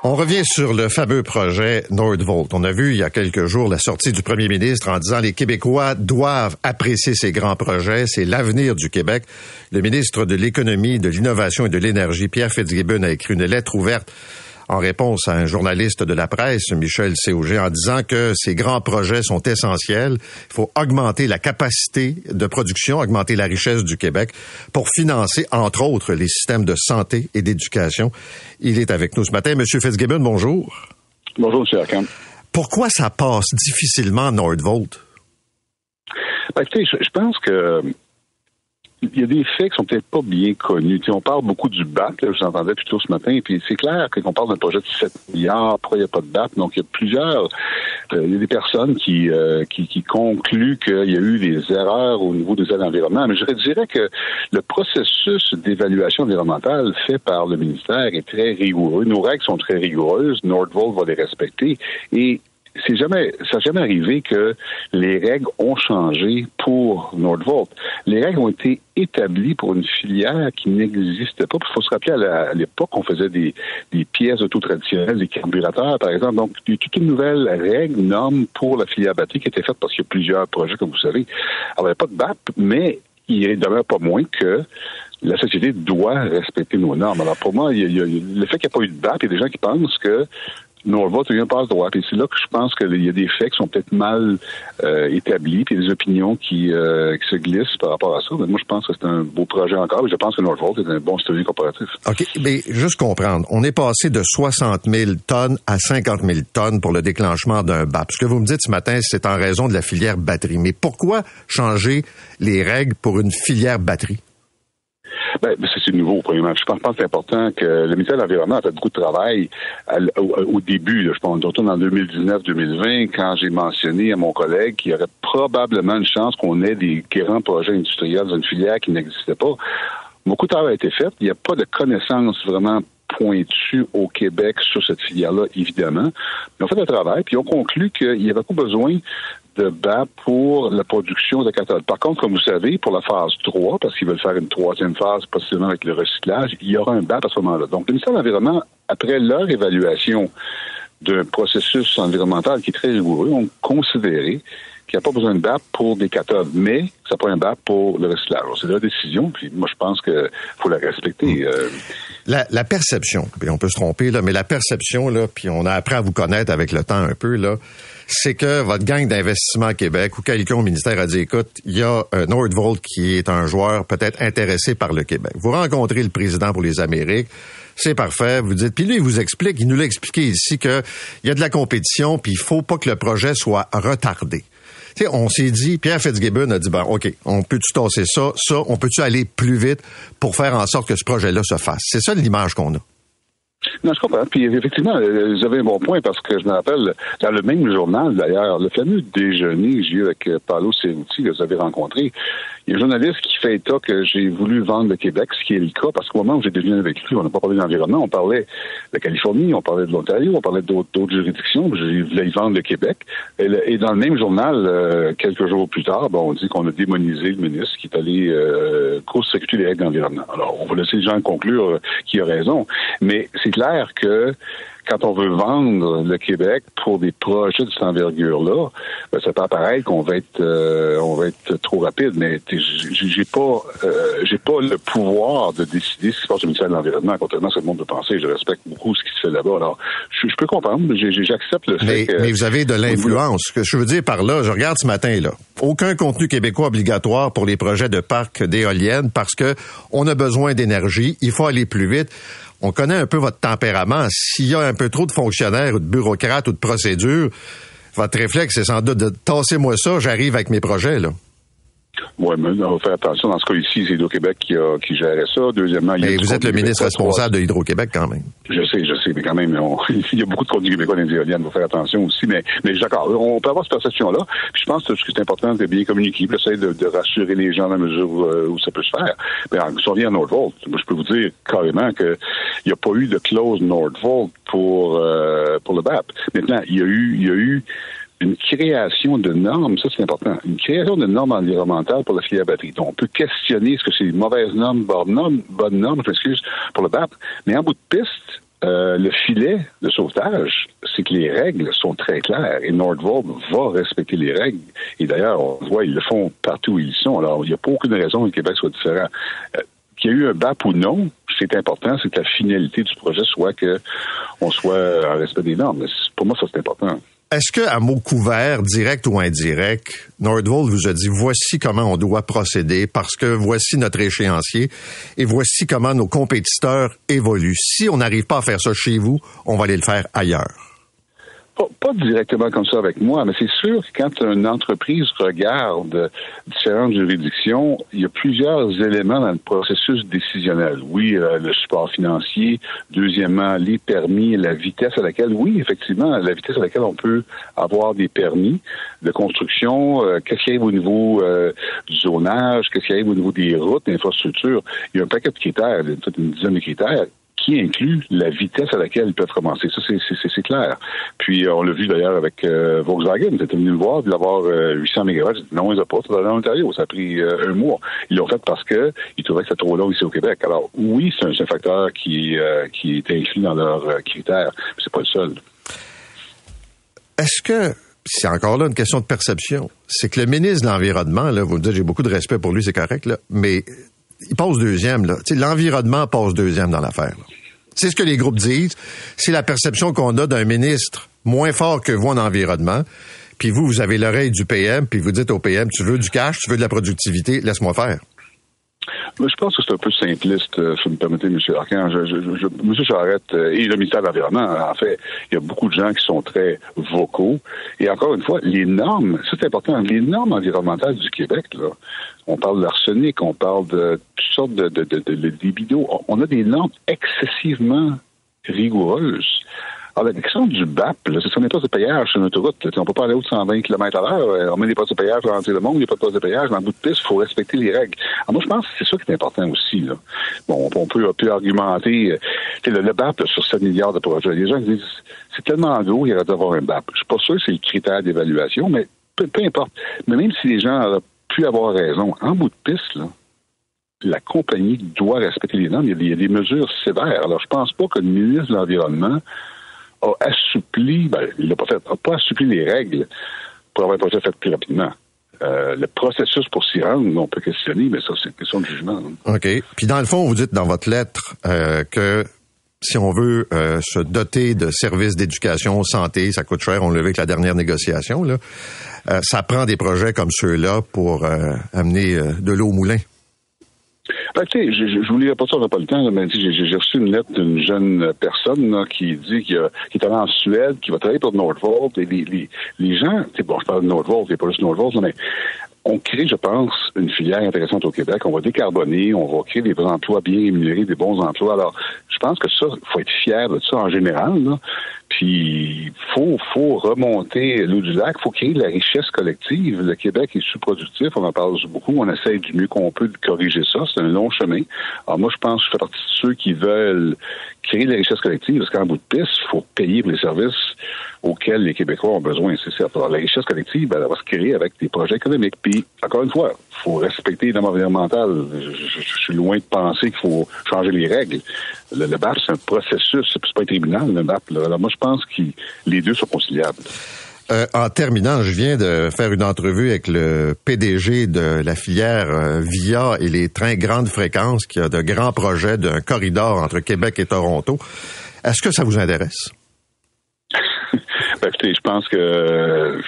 On revient sur le fameux projet Nordvolt. On a vu il y a quelques jours la sortie du premier ministre en disant les Québécois doivent apprécier ces grands projets, c'est l'avenir du Québec. Le ministre de l'Économie, de l'Innovation et de l'Énergie, Pierre Fitzgibbon, a écrit une lettre ouverte en réponse à un journaliste de la presse, Michel Cauget, en disant que ces grands projets sont essentiels. Il faut augmenter la capacité de production, augmenter la richesse du Québec pour financer, entre autres, les systèmes de santé et d'éducation. Il est avec nous ce matin. Monsieur Fitzgibbon, bonjour. Bonjour, M. Arkham. Pourquoi ça passe difficilement Nordvolt? Ben, écoutez, je pense que il y a des faits qui sont peut-être pas bien connus. on parle beaucoup du BAT, là, je vous entendais plus tôt ce matin, et puis c'est clair que quand on parle d'un projet de 7 milliards, pourquoi il n'y a pas de BAT? Donc, il y a plusieurs, euh, il y a des personnes qui, euh, qui, qui, concluent qu'il y a eu des erreurs au niveau des aides environnementales. Mais je dirais que le processus d'évaluation environnementale fait par le ministère est très rigoureux. Nos règles sont très rigoureuses. Nordvolt va les respecter. Et c'est jamais, ça n'a jamais arrivé que les règles ont changé pour Nordvolt. Les règles ont été établies pour une filière qui n'existait pas. Il faut se rappeler à l'époque, on faisait des, pièces auto traditionnelles, des carburateurs, par exemple. Donc, il y a toute une nouvelle règle, norme pour la filière batterie qui a été faite parce qu'il y a plusieurs projets, comme vous savez. Alors, il n'y a pas de BAP, mais il demeure pas moins que la société doit respecter nos normes. Alors pour moi, il y a, le fait qu'il n'y a pas eu de BAP, il y a des gens qui pensent que Norvolt a eu un passe-droit. Et c'est là que je pense qu'il y a des faits qui sont peut-être mal euh, établis, puis des opinions qui, euh, qui, se glissent par rapport à ça. Mais moi, je pense que c'est un beau projet encore. je pense que Norvolt est un bon studio corporatif. OK. Mais juste comprendre, on est passé de 60 000 tonnes à 50 000 tonnes pour le déclenchement d'un BAP. Ce que vous me dites ce matin, c'est en raison de la filière batterie. Mais pourquoi changer les règles pour une filière batterie? Ben, c'est nouveau, premièrement. Je pense que c'est important que le ministère de l'Environnement a fait beaucoup de travail au, début. je pense, retourne en 2019-2020, quand j'ai mentionné à mon collègue qu'il y aurait probablement une chance qu'on ait des grands projets industriels dans une filière qui n'existait pas. Beaucoup de travail a été fait. Il n'y a pas de connaissances vraiment pointues au Québec sur cette filière-là, évidemment. Mais on fait le travail, puis on conclut qu'il y avait pas besoin de BAP pour la production de cathodes. Par contre, comme vous savez, pour la phase 3, parce qu'ils veulent faire une troisième phase, possiblement avec le recyclage, il y aura un BAP à ce moment-là. Donc, le ministère de l'Environnement, après leur évaluation d'un processus environnemental qui est très rigoureux, ont considéré qu'il n'y a pas besoin de BAP pour des cathodes, mais ça prend un BAP pour le recyclage. C'est leur décision, puis moi je pense qu'il faut la respecter. Hmm. Euh. La, la, perception, puis on peut se tromper, là, mais la perception, là, puis on a appris à vous connaître avec le temps un peu, là, c'est que votre gang d'investissement Québec ou quelqu'un au ministère a dit, écoute, il y a un Nordvolt qui est un joueur peut-être intéressé par le Québec. Vous rencontrez le président pour les Amériques, C'est parfait. Vous dites, puis lui, il vous explique, il nous l'a expliqué ici qu'il y a de la compétition, puis il faut pas que le projet soit retardé. On s'est dit, Pierre Fitzgibbon a dit, ben, OK, on peut-tu tasser ça, ça, on peut-tu aller plus vite pour faire en sorte que ce projet-là se fasse? C'est ça l'image qu'on a. Non, je comprends. Puis effectivement, euh, vous avez un bon point parce que je me rappelle, dans le même journal d'ailleurs, le fameux déjeuner que j'ai eu avec euh, Paolo Cerruti, que vous avez rencontré, il y a un journaliste qui fait état que j'ai voulu vendre le Québec, ce qui est le cas, parce qu'au moment où j'ai déjeuné avec lui, on n'a pas parlé d'environnement, on parlait de la Californie, on parlait de l'Ontario, on parlait d'autres juridictions, je voulais y vendre le Québec. Et, dans le même journal, euh, quelques jours plus tard, bon, on dit qu'on a démonisé le ministre qui est allé euh, court-circuiter les règles d'environnement. Alors, on va laisser les gens conclure euh, qui a raison, mais c'est clair que quand on veut vendre le Québec pour des projets de cette envergure-là, ben, ça peut apparaître qu'on va être euh, on va être trop rapide, mais j'ai pas euh, j'ai pas le pouvoir de décider ce qui se passe au ministère de l'Environnement, contrairement à ce que le monde peut penser. Je respecte beaucoup ce qui se fait là-bas. Alors, je, peux comprendre, j'accepte le fait mais, que... Mais vous avez de l'influence. Ce que je veux dire par là, je regarde ce matin, là, aucun contenu québécois obligatoire pour les projets de parcs d'éoliennes parce que on a besoin d'énergie, il faut aller plus vite on connaît un peu votre tempérament. S'il y a un peu trop de fonctionnaires ou de bureaucrates ou de procédures, votre réflexe, c'est sans doute de tasser moi ça, j'arrive avec mes projets, là. Oui, mais on va faire attention. Dans ce cas ici, c'est Hydro-Québec qui, a, qui gérait ça. Deuxièmement, il y a vous êtes le ministre responsable de Hydro-Québec quand même. Je sais, je sais, mais quand même, il y a beaucoup de conduits québécois dans les éoliennes. Il faut faire attention aussi. Mais, mais d'accord, on peut avoir cette perception-là. Puis je pense que c'est important de bien communiquer, essayer de, de, rassurer les gens dans la mesure où, euh, ça peut se faire. Mais si on revient à Nordvolt, moi, je peux vous dire carrément qu'il n'y a pas eu de clause Nordvolt pour, euh, pour le BAP. Maintenant, il y a eu, il y a eu une création de normes, ça c'est important, une création de normes environnementales pour la filière batterie. Donc, on peut questionner ce que c'est une mauvaise norme, bonne norme, bonne norme, je m'excuse pour le BAP, mais en bout de piste, euh, le filet de sauvetage, c'est que les règles sont très claires et Nordvolt va respecter les règles. Et d'ailleurs, on voit, ils le font partout où ils sont. Alors, il n'y a pas aucune raison que le Québec soit différent. Euh, qu'il y ait eu un BAP ou non, c'est important, c'est que la finalité du projet soit que on soit en respect des normes. Pour moi, ça, c'est important. Est-ce que, à mot couvert, direct ou indirect, Nordvolt vous a dit voici comment on doit procéder parce que voici notre échéancier et voici comment nos compétiteurs évoluent. Si on n'arrive pas à faire ça chez vous, on va aller le faire ailleurs pas, directement comme ça avec moi, mais c'est sûr que quand une entreprise regarde différentes juridictions, il y a plusieurs éléments dans le processus décisionnel. Oui, euh, le support financier. Deuxièmement, les permis, la vitesse à laquelle, oui, effectivement, la vitesse à laquelle on peut avoir des permis de construction. Euh, qu'est-ce qui arrive au niveau euh, du zonage? Qu'est-ce qui arrive au niveau des routes, d'infrastructures? Il y a un paquet de critères, une dizaine de critères qui inclut la vitesse à laquelle ils peuvent commencer. Ça, c'est clair. Puis, euh, on l'a vu d'ailleurs avec euh, Volkswagen. Ils étaient venus le voir, puis d'avoir 800 MW. Non, ils n'ont pas. Ça dans l'Ontario. Ça a pris euh, un mois. Ils l'ont fait parce que ils trouvaient que c'était trop long ici au Québec. Alors, oui, c'est un, facteur qui, qui est inclus dans leurs critères. Mais c'est pas le seul. Est-ce que c'est encore là une question de perception. C'est que le ministre de l'Environnement, là, vous me dites, j'ai beaucoup de respect pour lui, c'est correct, là, mais il passe deuxième. Là. L'environnement passe deuxième dans l'affaire. C'est ce que les groupes disent. C'est la perception qu'on a d'un ministre moins fort que vous en environnement. Puis vous, vous avez l'oreille du PM, puis vous dites au PM, tu veux du cash, tu veux de la productivité, laisse-moi faire. Je pense que c'est un peu simpliste, euh, si vous me permettez, M. Arcan. M. Charette euh, et le ministère de l'Environnement, en fait, il y a beaucoup de gens qui sont très vocaux. Et encore une fois, les normes, c'est important, les normes environnementales du Québec, là, on parle de l'arsenic, on parle de toutes sortes de, de, de, de, On a des normes excessivement rigoureuses. Alors, la question du BAP, c'est ce n'est pas de payage sur une autoroute. On peut pas aller au de 120 km à l'heure. Euh, on met des postes de pour rentrer le monde, il n'y a pas de postes de payage. Dans le bout de piste, il faut respecter les règles. Alors, moi, je pense que c'est ça qui est important aussi. Là. Bon, on peut, on argumenter euh, le, BAP sur 7 milliards de projets. Les gens disent c'est tellement gros, il y aurait d'avoir un BAP. Je suis pas sûr que c'est le critère d'évaluation, mais peu, peu importe. Mais même si les gens auraient pu avoir raison, en bout de piste, là, la compagnie doit respecter les normes. Il y, a des, mesures sévères. Alors, je pense pas que le ministre de l'Environnement a assoupli, ben, il n'a pas fait, a pas assoupli les règles pour avoir un projet fait plus rapidement. Euh, le processus pour s'y rendre, on peut questionner, mais ça, c'est une question de jugement. OK. Puis dans le fond, vous dites dans votre lettre euh, que si on veut euh, se doter de services d'éducation, santé, ça coûte cher, on l'a vu avec la dernière négociation, là. ça prend des projets comme ceux-là pour amener de l'eau au moulin. Ben, tu sais, je, je, je vous lirai pas ça, on pas le temps, là, mais j'ai reçu une lettre d'une jeune personne là, qui dit qu'il est allé en Suède, qui va travailler pour Nordvolt, et les, les, les gens, bon, je parle de Nordvolt, il n'y a pas juste Nordvolt, mais on crée, je pense, une filière intéressante au Québec. On va décarboner, on va créer des emplois bien rémunérés, des bons emplois. Alors, je pense que ça, faut être fier de ça en général. Là. Puis, faut, faut remonter l'eau du lac, faut créer de la richesse collective. Le Québec est sous-productif, on en parle beaucoup. On essaie du mieux qu'on peut de corriger ça. C'est un long chemin. Alors, moi, je pense que je fais partie de ceux qui veulent créer de la richesse collective, parce qu'en bout de piste, il faut payer pour les services auxquels les Québécois ont besoin, c'est certes. Alors, la richesse collective, ben, elle va se créer avec des projets économiques. Puis, encore une fois, faut respecter environnementales. Je, je- je suis loin de penser qu'il faut changer les règles. Le, le BAP, c'est un processus, c'est pas un tribunal, le BAP. là. Alors, moi, je pense que les deux sont conciliables. Euh, en terminant, je viens de faire une entrevue avec le PDG de la filière euh, VIA et les trains grande fréquence qui a de grands projets d'un corridor entre Québec et Toronto. Est-ce que ça vous intéresse? Ben, écoutez, je pense que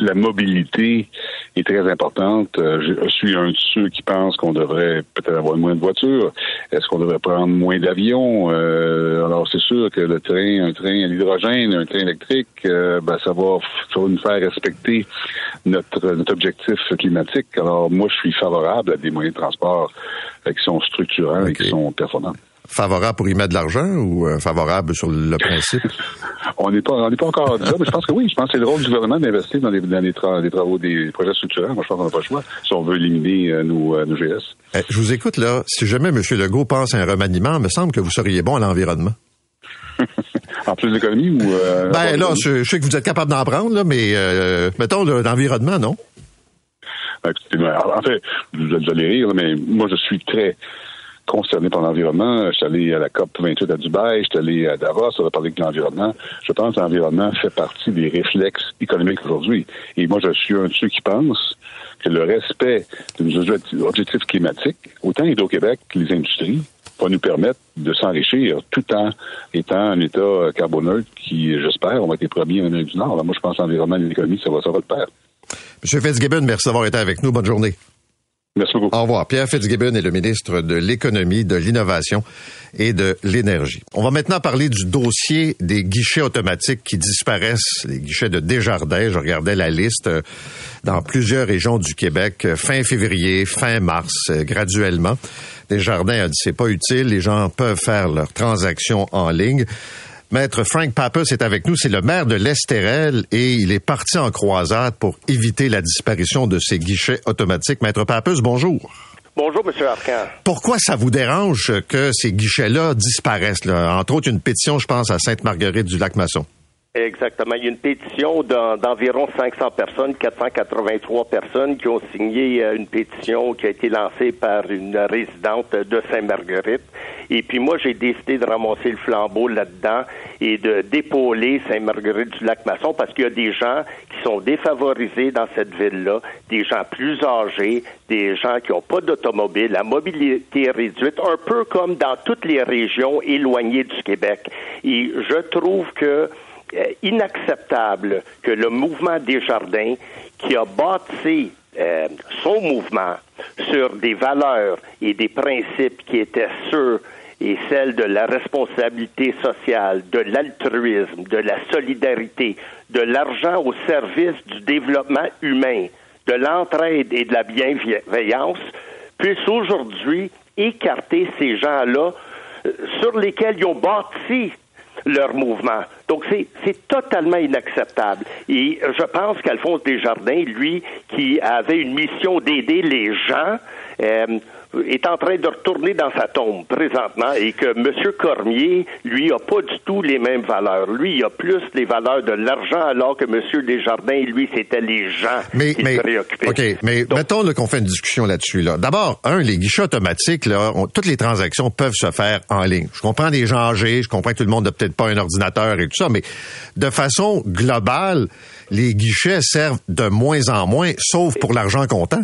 la mobilité est très importante. Euh, Je, suis un de ceux qui pensent qu'on devrait peut-être avoir moins de voitures. Est-ce qu'on devrait prendre moins d'avions? Euh, alors, c'est sûr que le train, un train à l'hydrogène, un train électrique, euh, ben, ça va, ça va nous faire respecter notre, notre objectif climatique. Alors, moi, je suis favorable à des moyens de transport euh, qui sont structurants et qui sont performants. Favorable pour y mettre de l'argent ou euh, favorable sur le principe? On n'est pas, on n'est pas encore là, mais je pense que oui. Je pense que c'est le rôle du gouvernement d'investir dans les, dans les, tra- les travaux des projets structurants. Moi, je pense qu'on n'a pas le choix si on veut éliminer euh, nos, euh, nos GS. Eh, je vous écoute là. Si jamais M. Legault pense à un remaniement, il me semble que vous seriez bon à l'environnement. En plus d'économie ou... Euh, Ben là, je, je sais que vous êtes capable d'en prendre, là, mais euh, mettons le- l'environnement, non? Ben, ben, en fait, vous vous allez rire, mais moi, je suis très concerné par l'environnement. Je suis allé à la COP 28 à Dubaï, je suis allé à Davos, on a parlé de l'environnement. Je pense que l'environnement fait partie des réflexes économiques aujourd'hui. Et moi, je suis un de ceux qui pensent que le respect de nos objectifs climatiques, autant Hydro-Québec que les industries, va nous permettre de s'enrichir tout en étant un État carboneutre qui, j'espère, on va être les premiers en Amérique du Nord. Moi, je pense que l'environnement et l'économie, ça va, ça va de pair. M. Fitzgibbon, merci d'avoir été avec nous. Bonne journée. Merci beaucoup. Au revoir. Pierre Fitzgibbon est le ministre de l'Économie, de l'Innovation et de l'Énergie. On va maintenant parler du dossier des guichets automatiques qui disparaissent, les guichets de Desjardins. Je regardais la liste euh, dans plusieurs régions du Québec, euh, fin février, fin mars, euh, graduellement. Desjardins a dit c'est pas utile, les gens peuvent faire leurs transactions en ligne. Maître Frank Pappas est avec nous, c'est le maire de l'Estérel et il est parti en croisade pour éviter la disparition de ces guichets automatiques. Maître Pappas, bonjour. Bonjour, M. Arcan. Pourquoi ça vous dérange que ces guichets-là disparaissent? Là? Entre autres, une pétition, je pense, à Sainte-Marguerite du Lac-Masson. Exactement. Il y a une pétition d'en- d'environ 500 personnes, 483 personnes qui ont signé euh, une pétition qui a été lancée par une résidente de Sainte-Marguerite. Et puis moi, j'ai décidé de ramasser le flambeau là-dedans et de d'épauler Sainte-Marguerite du Lac-Masson parce qu'il y a des gens qui sont défavorisés dans cette ville-là, des gens plus âgés, des gens qui n'ont pas d'automobile, la mobilité réduite, un peu comme dans toutes les régions éloignées du Québec. Et je trouve que inacceptable que le mouvement des jardins, qui a bâti euh, son mouvement sur des valeurs et des principes qui étaient ceux et celles de la responsabilité sociale, de l'altruisme, de la solidarité, de l'argent au service du développement humain, de l'entraide et de la bienveillance, puissent aujourd'hui écarter ces gens-là euh, sur lesquels ils ont bâti leur mouvement. Donc, c'est, totalement inacceptable. Et je pense qu'Alphonse Desjardins, lui, qui avait une mission d'aider les gens, euh, est en train de retourner dans sa tombe présentement et que M. Cormier, lui, a pas du tout les mêmes valeurs. Lui, il a plus les valeurs de l'argent alors que M. Desjardins, lui, c'était les gens Mais, qui mais, se préoccupaient. OK, mais Donc, mettons qu'on fait une discussion là-dessus. Là. D'abord, un, les guichets automatiques, là, on- toutes les transactions peuvent se faire en ligne. Je comprends les gens âgés, je comprends que tout le monde n'a peut-être pas un ordinateur et tout ça, mais de façon globale, les guichets servent de moins en moins, sauf pour l'argent comptant.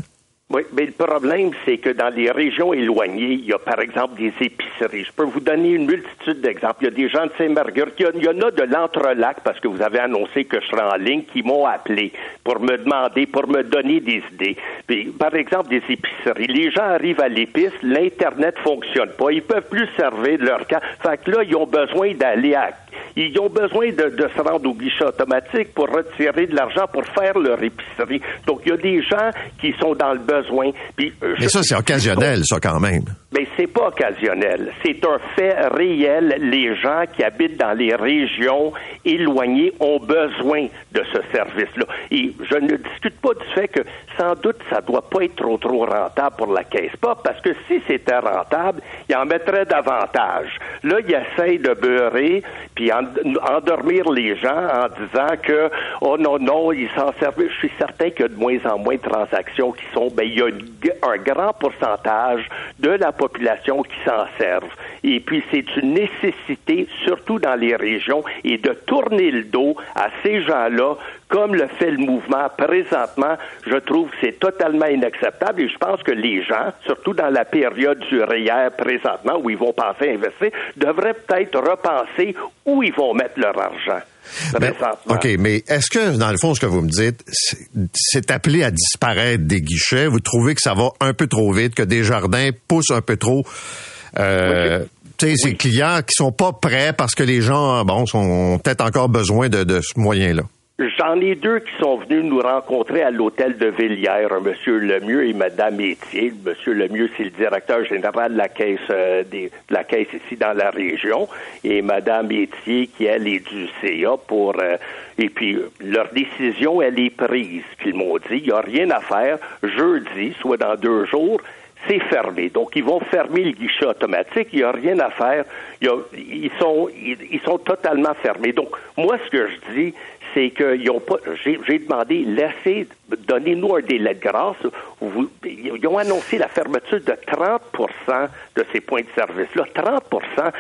Oui, mais le problème, c'est que dans les régions éloignées, il y a par exemple des épiceries. Je peux vous donner une multitude d'exemples. Il y a des gens de Saint-Marguerite, il y en a de l'Entrelac, parce que vous avez annoncé que je serai en ligne, qui m'ont appelé pour me demander, pour me donner des idées. Puis, par exemple, des épiceries. Les gens arrivent à l'épice, l'Internet fonctionne pas. Ils peuvent plus servir de leur cas. Fait que là, ils ont besoin d'aller à ils ont besoin de, de, se rendre au guichet automatique pour retirer de l'argent pour faire leur épicerie. Donc, il y a des gens qui sont dans le besoin. Puis, euh, Mais ça, c'est occasionnel, ça, quand même. Mais c'est pas occasionnel. C'est un fait réel. Les gens qui habitent dans les régions éloignées ont besoin de ce service-là. Et je ne discute pas du fait que, sans doute, ça doit pas être trop, trop rentable pour la caisse pas, parce que si c'était rentable, il en mettrait davantage. Là, il essaye de beurrer, puis endormir les gens en disant que, oh non, non, ils s'en servent. Je suis certain qu'il y a de moins en moins de transactions qui sont, ben, il y a un grand pourcentage de la population qui s'en servent. Et puis, c'est une nécessité, surtout dans les régions, et de tourner le dos à ces gens-là, comme le fait le mouvement présentement, je trouve que c'est totalement inacceptable et je pense que les gens, surtout dans la période du REER présentement où ils vont penser investir, devraient peut-être repenser où ils vont mettre leur argent. Ben, OK, mais est-ce que, dans le fond, ce que vous me dites, c'est appelé à disparaître des guichets? Vous trouvez que ça va un peu trop vite, que des jardins poussent un peu trop euh, ces clients qui sont pas prêts parce que les gens, bon, ont peut-être encore besoin de, de ce moyen-là? J'en ai deux qui sont venus nous rencontrer à l'hôtel de Villiers, monsieur Lemieux et madame Étier. Monsieur Lemieux, c'est le directeur général de la caisse euh, de la caisse ici dans la région, et madame Étier qui elle est du CA pour euh, et puis leur décision elle est prise. Qu'ils m'ont dit, il n'y a rien à faire. Jeudi, soit dans deux jours, c'est fermé. Donc, ils vont fermer le guichet automatique. Il n'y a rien à faire. ils, sont, ils, sont totalement fermés. Donc, moi, ce que je dis, c'est qu'ils ont pas. J'ai demandé, laissez, donnez-nous un délai de grâce. ils ont annoncé la fermeture de 30% de ces points de service-là. 30%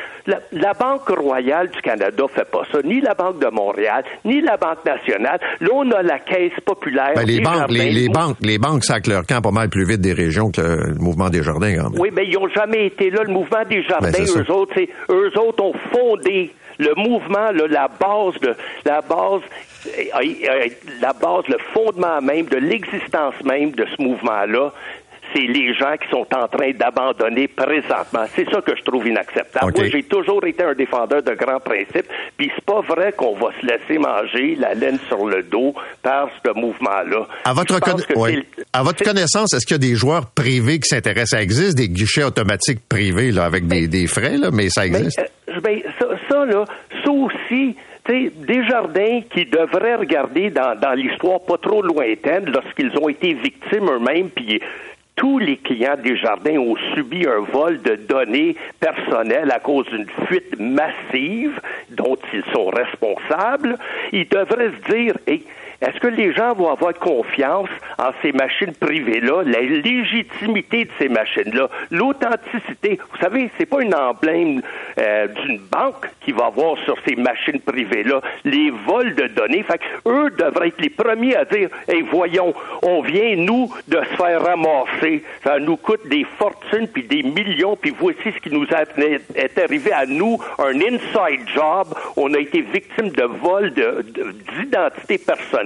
la, Banque royale du Canada fait pas ça, ni la Banque de Montréal, ni la Banque nationale. Là, on a la Caisse populaire. Ben, les, banques, les, banques, les banques sacent leur camp pas mal plus vite des régions que le mouvement des jardins. Oui, mais ils n'ont jamais été là. Le mouvement des jardins, ben, eux autres, eux autres ont fondé le mouvement, la base de la base euh, euh, la base, le fondement même de l'existence même de ce mouvement-là, c'est les gens qui sont en train d'abandonner présentement. C'est ça que je trouve inacceptable. Moi, j'ai toujours été un défendeur de grands principes, puis c'est pas vrai qu'on va se laisser manger la laine sur le dos par ce mouvement-là. À votre, à votre connaissance, est-ce qu'il y a des joueurs privés qui s'intéressent? Ça existe des guichets automatiques privés là, avec des, des, frais, là, mais ça existe? Euh, ben, ça, ça, là, aussi, qui devraient regarder dans, dans l'histoire pas trop lointaine lorsqu'ils ont été victimes eux-mêmes, puis tous les clients des jardins ont subi un vol de données personnelles à cause d'une fuite massive dont ils sont responsables. Ils devraient se dire, est-ce que les gens vont avoir confiance en ces machines privées-là, la légitimité de ces machines-là, l'authenticité? Vous savez, c'est pas une emblème euh, d'une banque qui va avoir sur ces machines privées-là les vols de données. Fait eux devraient être les premiers à dire, hey, voyons, on vient, nous, de se faire ramasser. Ça nous coûte des fortunes puis des millions, puis voici ce qui nous est arrivé à nous, un inside job. On a été victime de vols d'identité personnelle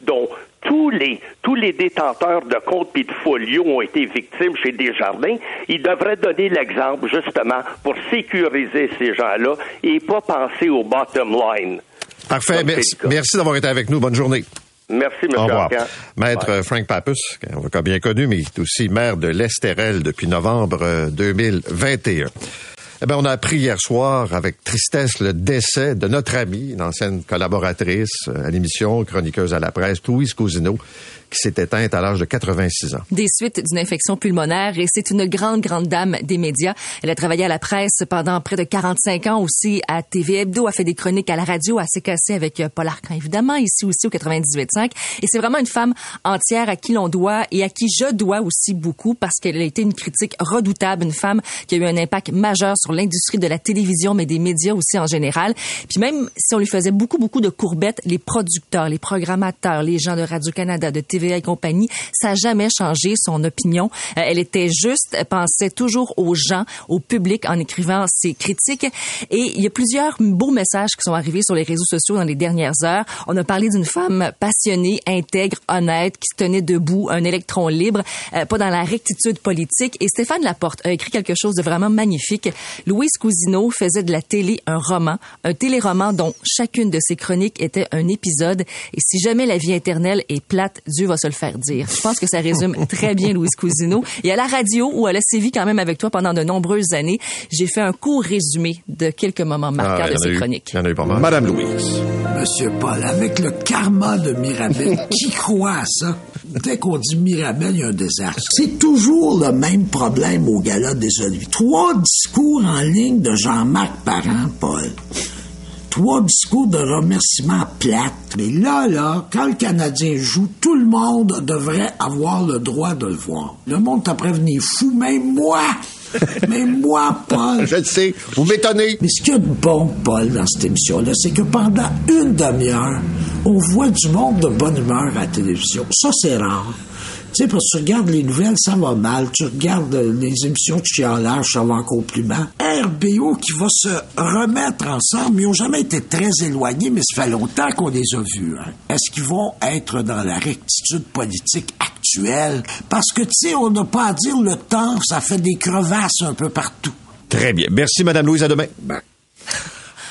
dont tous les, tous les détenteurs de comptes et de folios ont été victimes chez Desjardins, ils devraient donner l'exemple justement pour sécuriser ces gens-là et pas penser au bottom line. Parfait. Merci, d'avoir été avec nous. Bonne journée. Merci, M. Arcan. Maître Frank Papus, on bien connu, mais il est aussi maire de l'Estérel depuis novembre 2021. Euh, eh bien, on a appris hier soir avec tristesse le décès de notre amie, une ancienne collaboratrice à l'émission, chroniqueuse à la presse, Louise Cousineau, qui s'est éteinte à l'âge de 86 ans. Des suites d'une infection pulmonaire et c'est une grande, grande dame des médias. Elle a travaillé à la presse pendant près de 45 ans aussi à TV Hebdo, a fait des chroniques à la radio, à CKC avec euh, Paul Arcan évidemment, ici aussi au 98.5. Et c'est vraiment une femme entière à qui l'on doit et à qui je dois aussi beaucoup parce qu'elle a été une critique redoutable, une femme qui a eu un impact majeur sur l'industrie de la télévision, mais des médias aussi en général. Puis même si on lui faisait beaucoup, beaucoup de courbettes, les producteurs, les programmateurs, les gens de Radio-Canada, de Et compagnie, ça n'a jamais changé son opinion. Euh, elle était juste, elle pensait toujours aux gens, au public en écrivant ses critiques. Et il y a plusieurs beaux messages qui sont arrivés sur les réseaux sociaux dans les dernières heures. On a parlé d'une femme passionnée, intègre, honnête, qui se tenait debout, un électron libre, euh, pas dans la rectitude politique. Et Stéphane Laporte a écrit quelque chose de vraiment magnifique. Louise Cousineau faisait de la télé un roman, un téléroman dont chacune de ses chroniques était un épisode. Et si jamais la vie éternelle est plate, Dieu va se le faire dire. Je pense que ça résume très bien Louise Cousineau. Et à la radio, où elle a sévi quand même avec toi pendant de nombreuses années, j'ai fait un court résumé de quelques moments marquants Ah, de en a ses eu- chroniques. Il y en a eu pas mal. Madame Louise. Monsieur Paul, avec le karma de Mirabel, qui croit à ça? Dès qu'on dit Mirabel, il y a un désastre. C'est toujours le même problème au gala des Oliviers. Trois discours en ligne de Jean-Marc Parent, Paul. Trois discours de remerciements plates. Mais là, là, quand le Canadien joue, tout le monde devrait avoir le droit de le voir. Le monde t'a prévenu fou, même moi! même moi, Paul! Je le sais. Vous m'étonnez. Mais ce qu'il y a de bon, Paul, dans cette émission-là, c'est que pendant une demi-heure, on voit du monde de bonne humeur à la télévision. Ça, c'est rare. Tu sais, parce que tu regardes les nouvelles, ça va mal. Tu regardes euh, les émissions de chialage, ça va en compliment. RBO qui va se remettre ensemble, ils n'ont jamais été très éloignés, mais ça fait longtemps qu'on les a vus. hein. Est-ce qu'ils vont être dans la rectitude politique actuelle? Parce que, tu sais, on n'a pas à dire le temps, ça fait des crevasses un peu partout. Très bien. Merci, Madame Louise. À demain. Ben.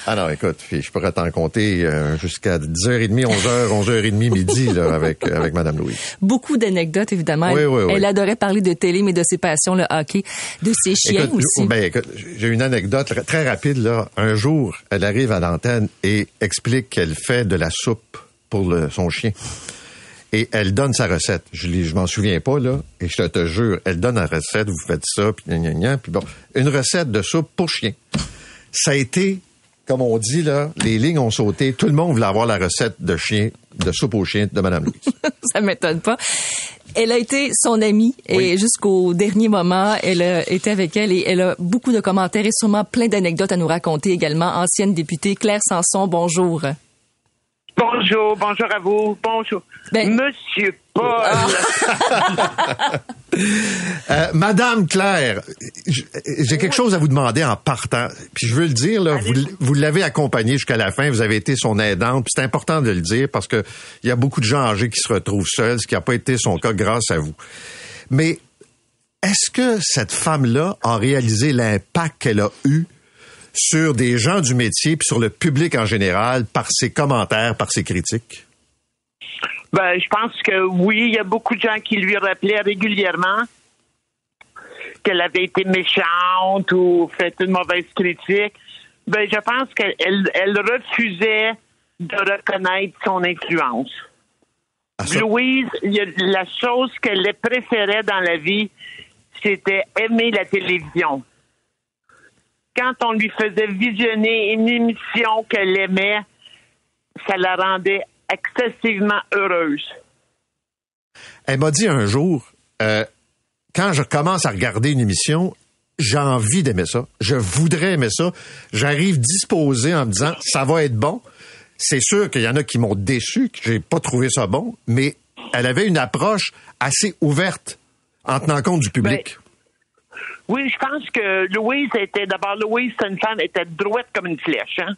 Ah non, écoute, puis je pourrais t'en compter euh, jusqu'à 10h30, 11h, 11h30 midi là, avec, avec Madame Louise. Beaucoup d'anecdotes, évidemment. Oui, elle, oui, oui. elle adorait parler de télé, mais de ses passions, le hockey, de ses chiens Écoute, aussi. ben, écoute, j'ai une anecdote très rapide. Là. Un jour, elle arrive à l'antenne et explique qu'elle fait de la soupe pour le- son chien. Et elle donne sa recette. Je, je m'en souviens pas, là. Et je te, te jure, elle donne la recette, vous faites ça, puis gna, gna, gna, puis bon. Une recette de soupe pour chien. Ça a été, comme on dit, là, les lignes ont sauté. Tout le monde voulait avoir la recette de chien, de soupe au chien de Madame Louise. ça m'étonne pas. Elle a été son amie et jusqu'au dernier moment, elle a été avec elle et elle a beaucoup de commentaires et sûrement plein d'anecdotes à nous raconter également. Ancienne députée Claire Sanson, bonjour. Bonjour, bonjour à vous. Bonjour. Ben- Monsieur Paul. Euh, Madame Claire, j'ai quelque chose à vous demander en partant. Puis je veux le dire, là, vous, vous l'avez accompagnée jusqu'à la fin, vous avez été son aidante. Puis c'est important de le dire parce que il y a beaucoup de gens âgés qui se retrouvent seuls, ce qui n'a pas été son cas grâce à vous. Mais est-ce que cette femme-là a réalisé l'impact qu'elle a eu sur des gens du métier puis sur le public en général par ses commentaires, par ses critiques? Ben, je pense que oui, il y a beaucoup de gens qui lui rappelaient régulièrement qu'elle avait été méchante ou fait une mauvaise critique. Ben, je pense qu'elle elle refusait de reconnaître son influence. Ah, ça- Louise, la chose qu'elle préférait dans la vie, c'était aimer la télévision. Quand on lui faisait visionner une émission qu'elle aimait, ça la rendait excessivement heureuse. Elle m'a dit un jour, euh, quand je commence à regarder une émission, j'ai envie d'aimer ça. Je voudrais aimer ça. J'arrive disposé en me disant, ça va être bon. C'est sûr qu'il y en a qui m'ont déçu, que j'ai pas trouvé ça bon, mais elle avait une approche assez ouverte en tenant compte du public. Oui, je pense que Louise était d'abord Louise, c'est était droite comme une flèche. Hein?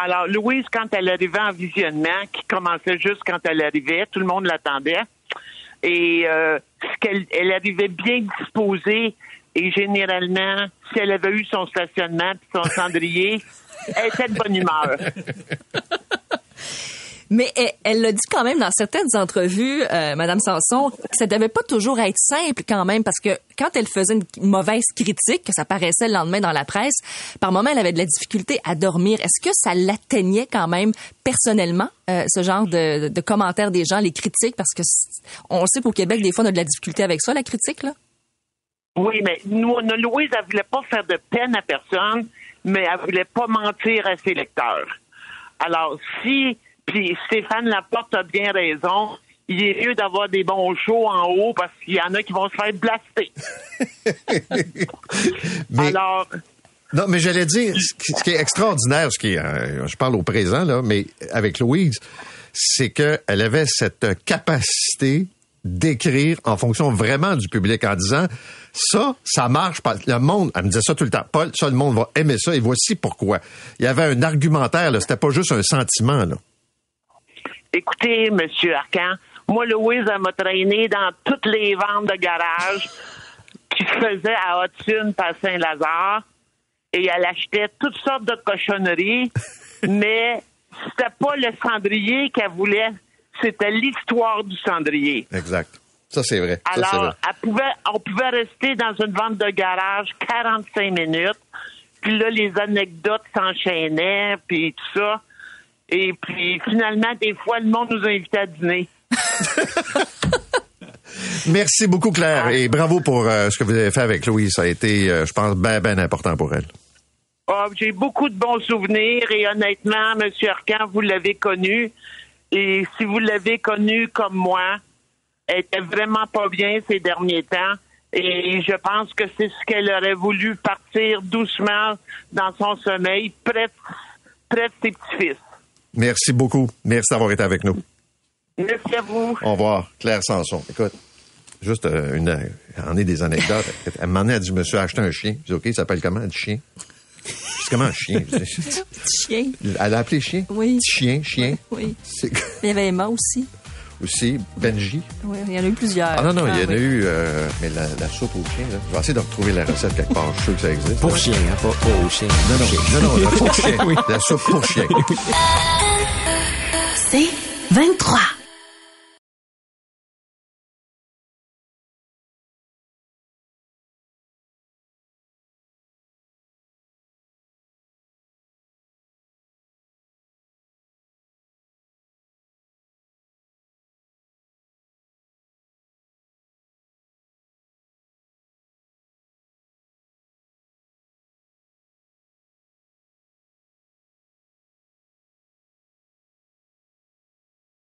Alors Louise, quand elle arrivait en visionnement, qui commençait juste quand elle arrivait, tout le monde l'attendait. Et euh, ce qu'elle elle arrivait bien disposée et généralement, si elle avait eu son stationnement et son cendrier, elle était de bonne humeur. Mais elle- l'a dit quand même dans certaines entrevues, euh, Madame Sanson, que ça devait pas toujours être simple quand même, parce que quand elle faisait une mauvaise critique, que ça paraissait le lendemain dans la presse, par moment elle avait de la difficulté à dormir. Est-ce que ça l'atteignait quand même personnellement, euh, ce genre de, de commentaires des gens, les critiques, parce que on sait qu'au Québec, des fois, on a de la difficulté avec ça, la critique, là? Oui, mais nous, Louise, elle voulait pas faire de peine à personne, mais elle voulait pas mentir à ses lecteurs. Alors, si, puis Stéphane Laporte a bien raison, il est mieux d'avoir des bons shows en haut parce qu'il y en a qui vont se faire blaster. Mais Alors, Non, mais j'allais dire, ce qui, est extraordinaire, ce qui est, euh, je parle au présent, là, mais avec Louise, c'est qu'elle avait cette capacité d'écrire en fonction vraiment du public en disant ça, ça marche pas. Le monde, elle me disait ça tout le temps. Paul, ça, le monde va aimer ça et voici pourquoi. Il y avait un argumentaire, là. C'était pas juste un sentiment, là. Écoutez, Monsieur Arcan, moi, Louise, elle m'a traîné dans toutes les ventes de garage qui se faisaient à Hudson, par Saint-Lazare, et elle achetait toutes sortes de cochonneries, mais c'était pas le cendrier qu'elle voulait, c'était l'histoire du cendrier. Exact. Ça, c'est vrai. Ça, c'est vrai. Alors, elle pouvait, on pouvait rester dans une vente de garage 45 minutes. Puis là, les anecdotes s'enchaînaient, puis tout ça. Et puis, finalement, des fois, le monde nous invitait à dîner. Merci beaucoup, Claire, et bravo pour euh, ce que vous avez fait avec Louise. Ça a été, euh, je pense, bien, bien important pour elle. Ah, J'ai beaucoup de bons souvenirs et honnêtement, M. Arcan, vous l'avez connu. Et si vous l'avez connu comme moi, elle était vraiment pas bien ces derniers temps. Et je pense que c'est ce qu'elle aurait voulu partir doucement dans son sommeil, près de ses petits-fils. Merci beaucoup. Merci d'avoir été avec nous. Merci à vous. Au revoir, Claire Sanson. Écoute, juste euh, une, en est des anecdotes. Elle m'a dit, monsieur a acheté un chien. Je dis, OK, il s'appelle comment? Elle dit, chien. C'est comment un chien? Je dis, Chien. Elle a appelé chien? Oui. Petit chien, chien. Oui. Il y avait Emma aussi. Aussi Benji. Oui, il y en a eu plusieurs. Ah non, non, il y en a oui. eu, euh, mais la, la soupe au chien, là. Je vais essayer de retrouver la recette quelque part. Je suis sûr que ça existe. Pour là. chien, hein, pas, pas au chien. Non, non, non, non, la pour chien. Oui. La soupe pour chien. C'est 23.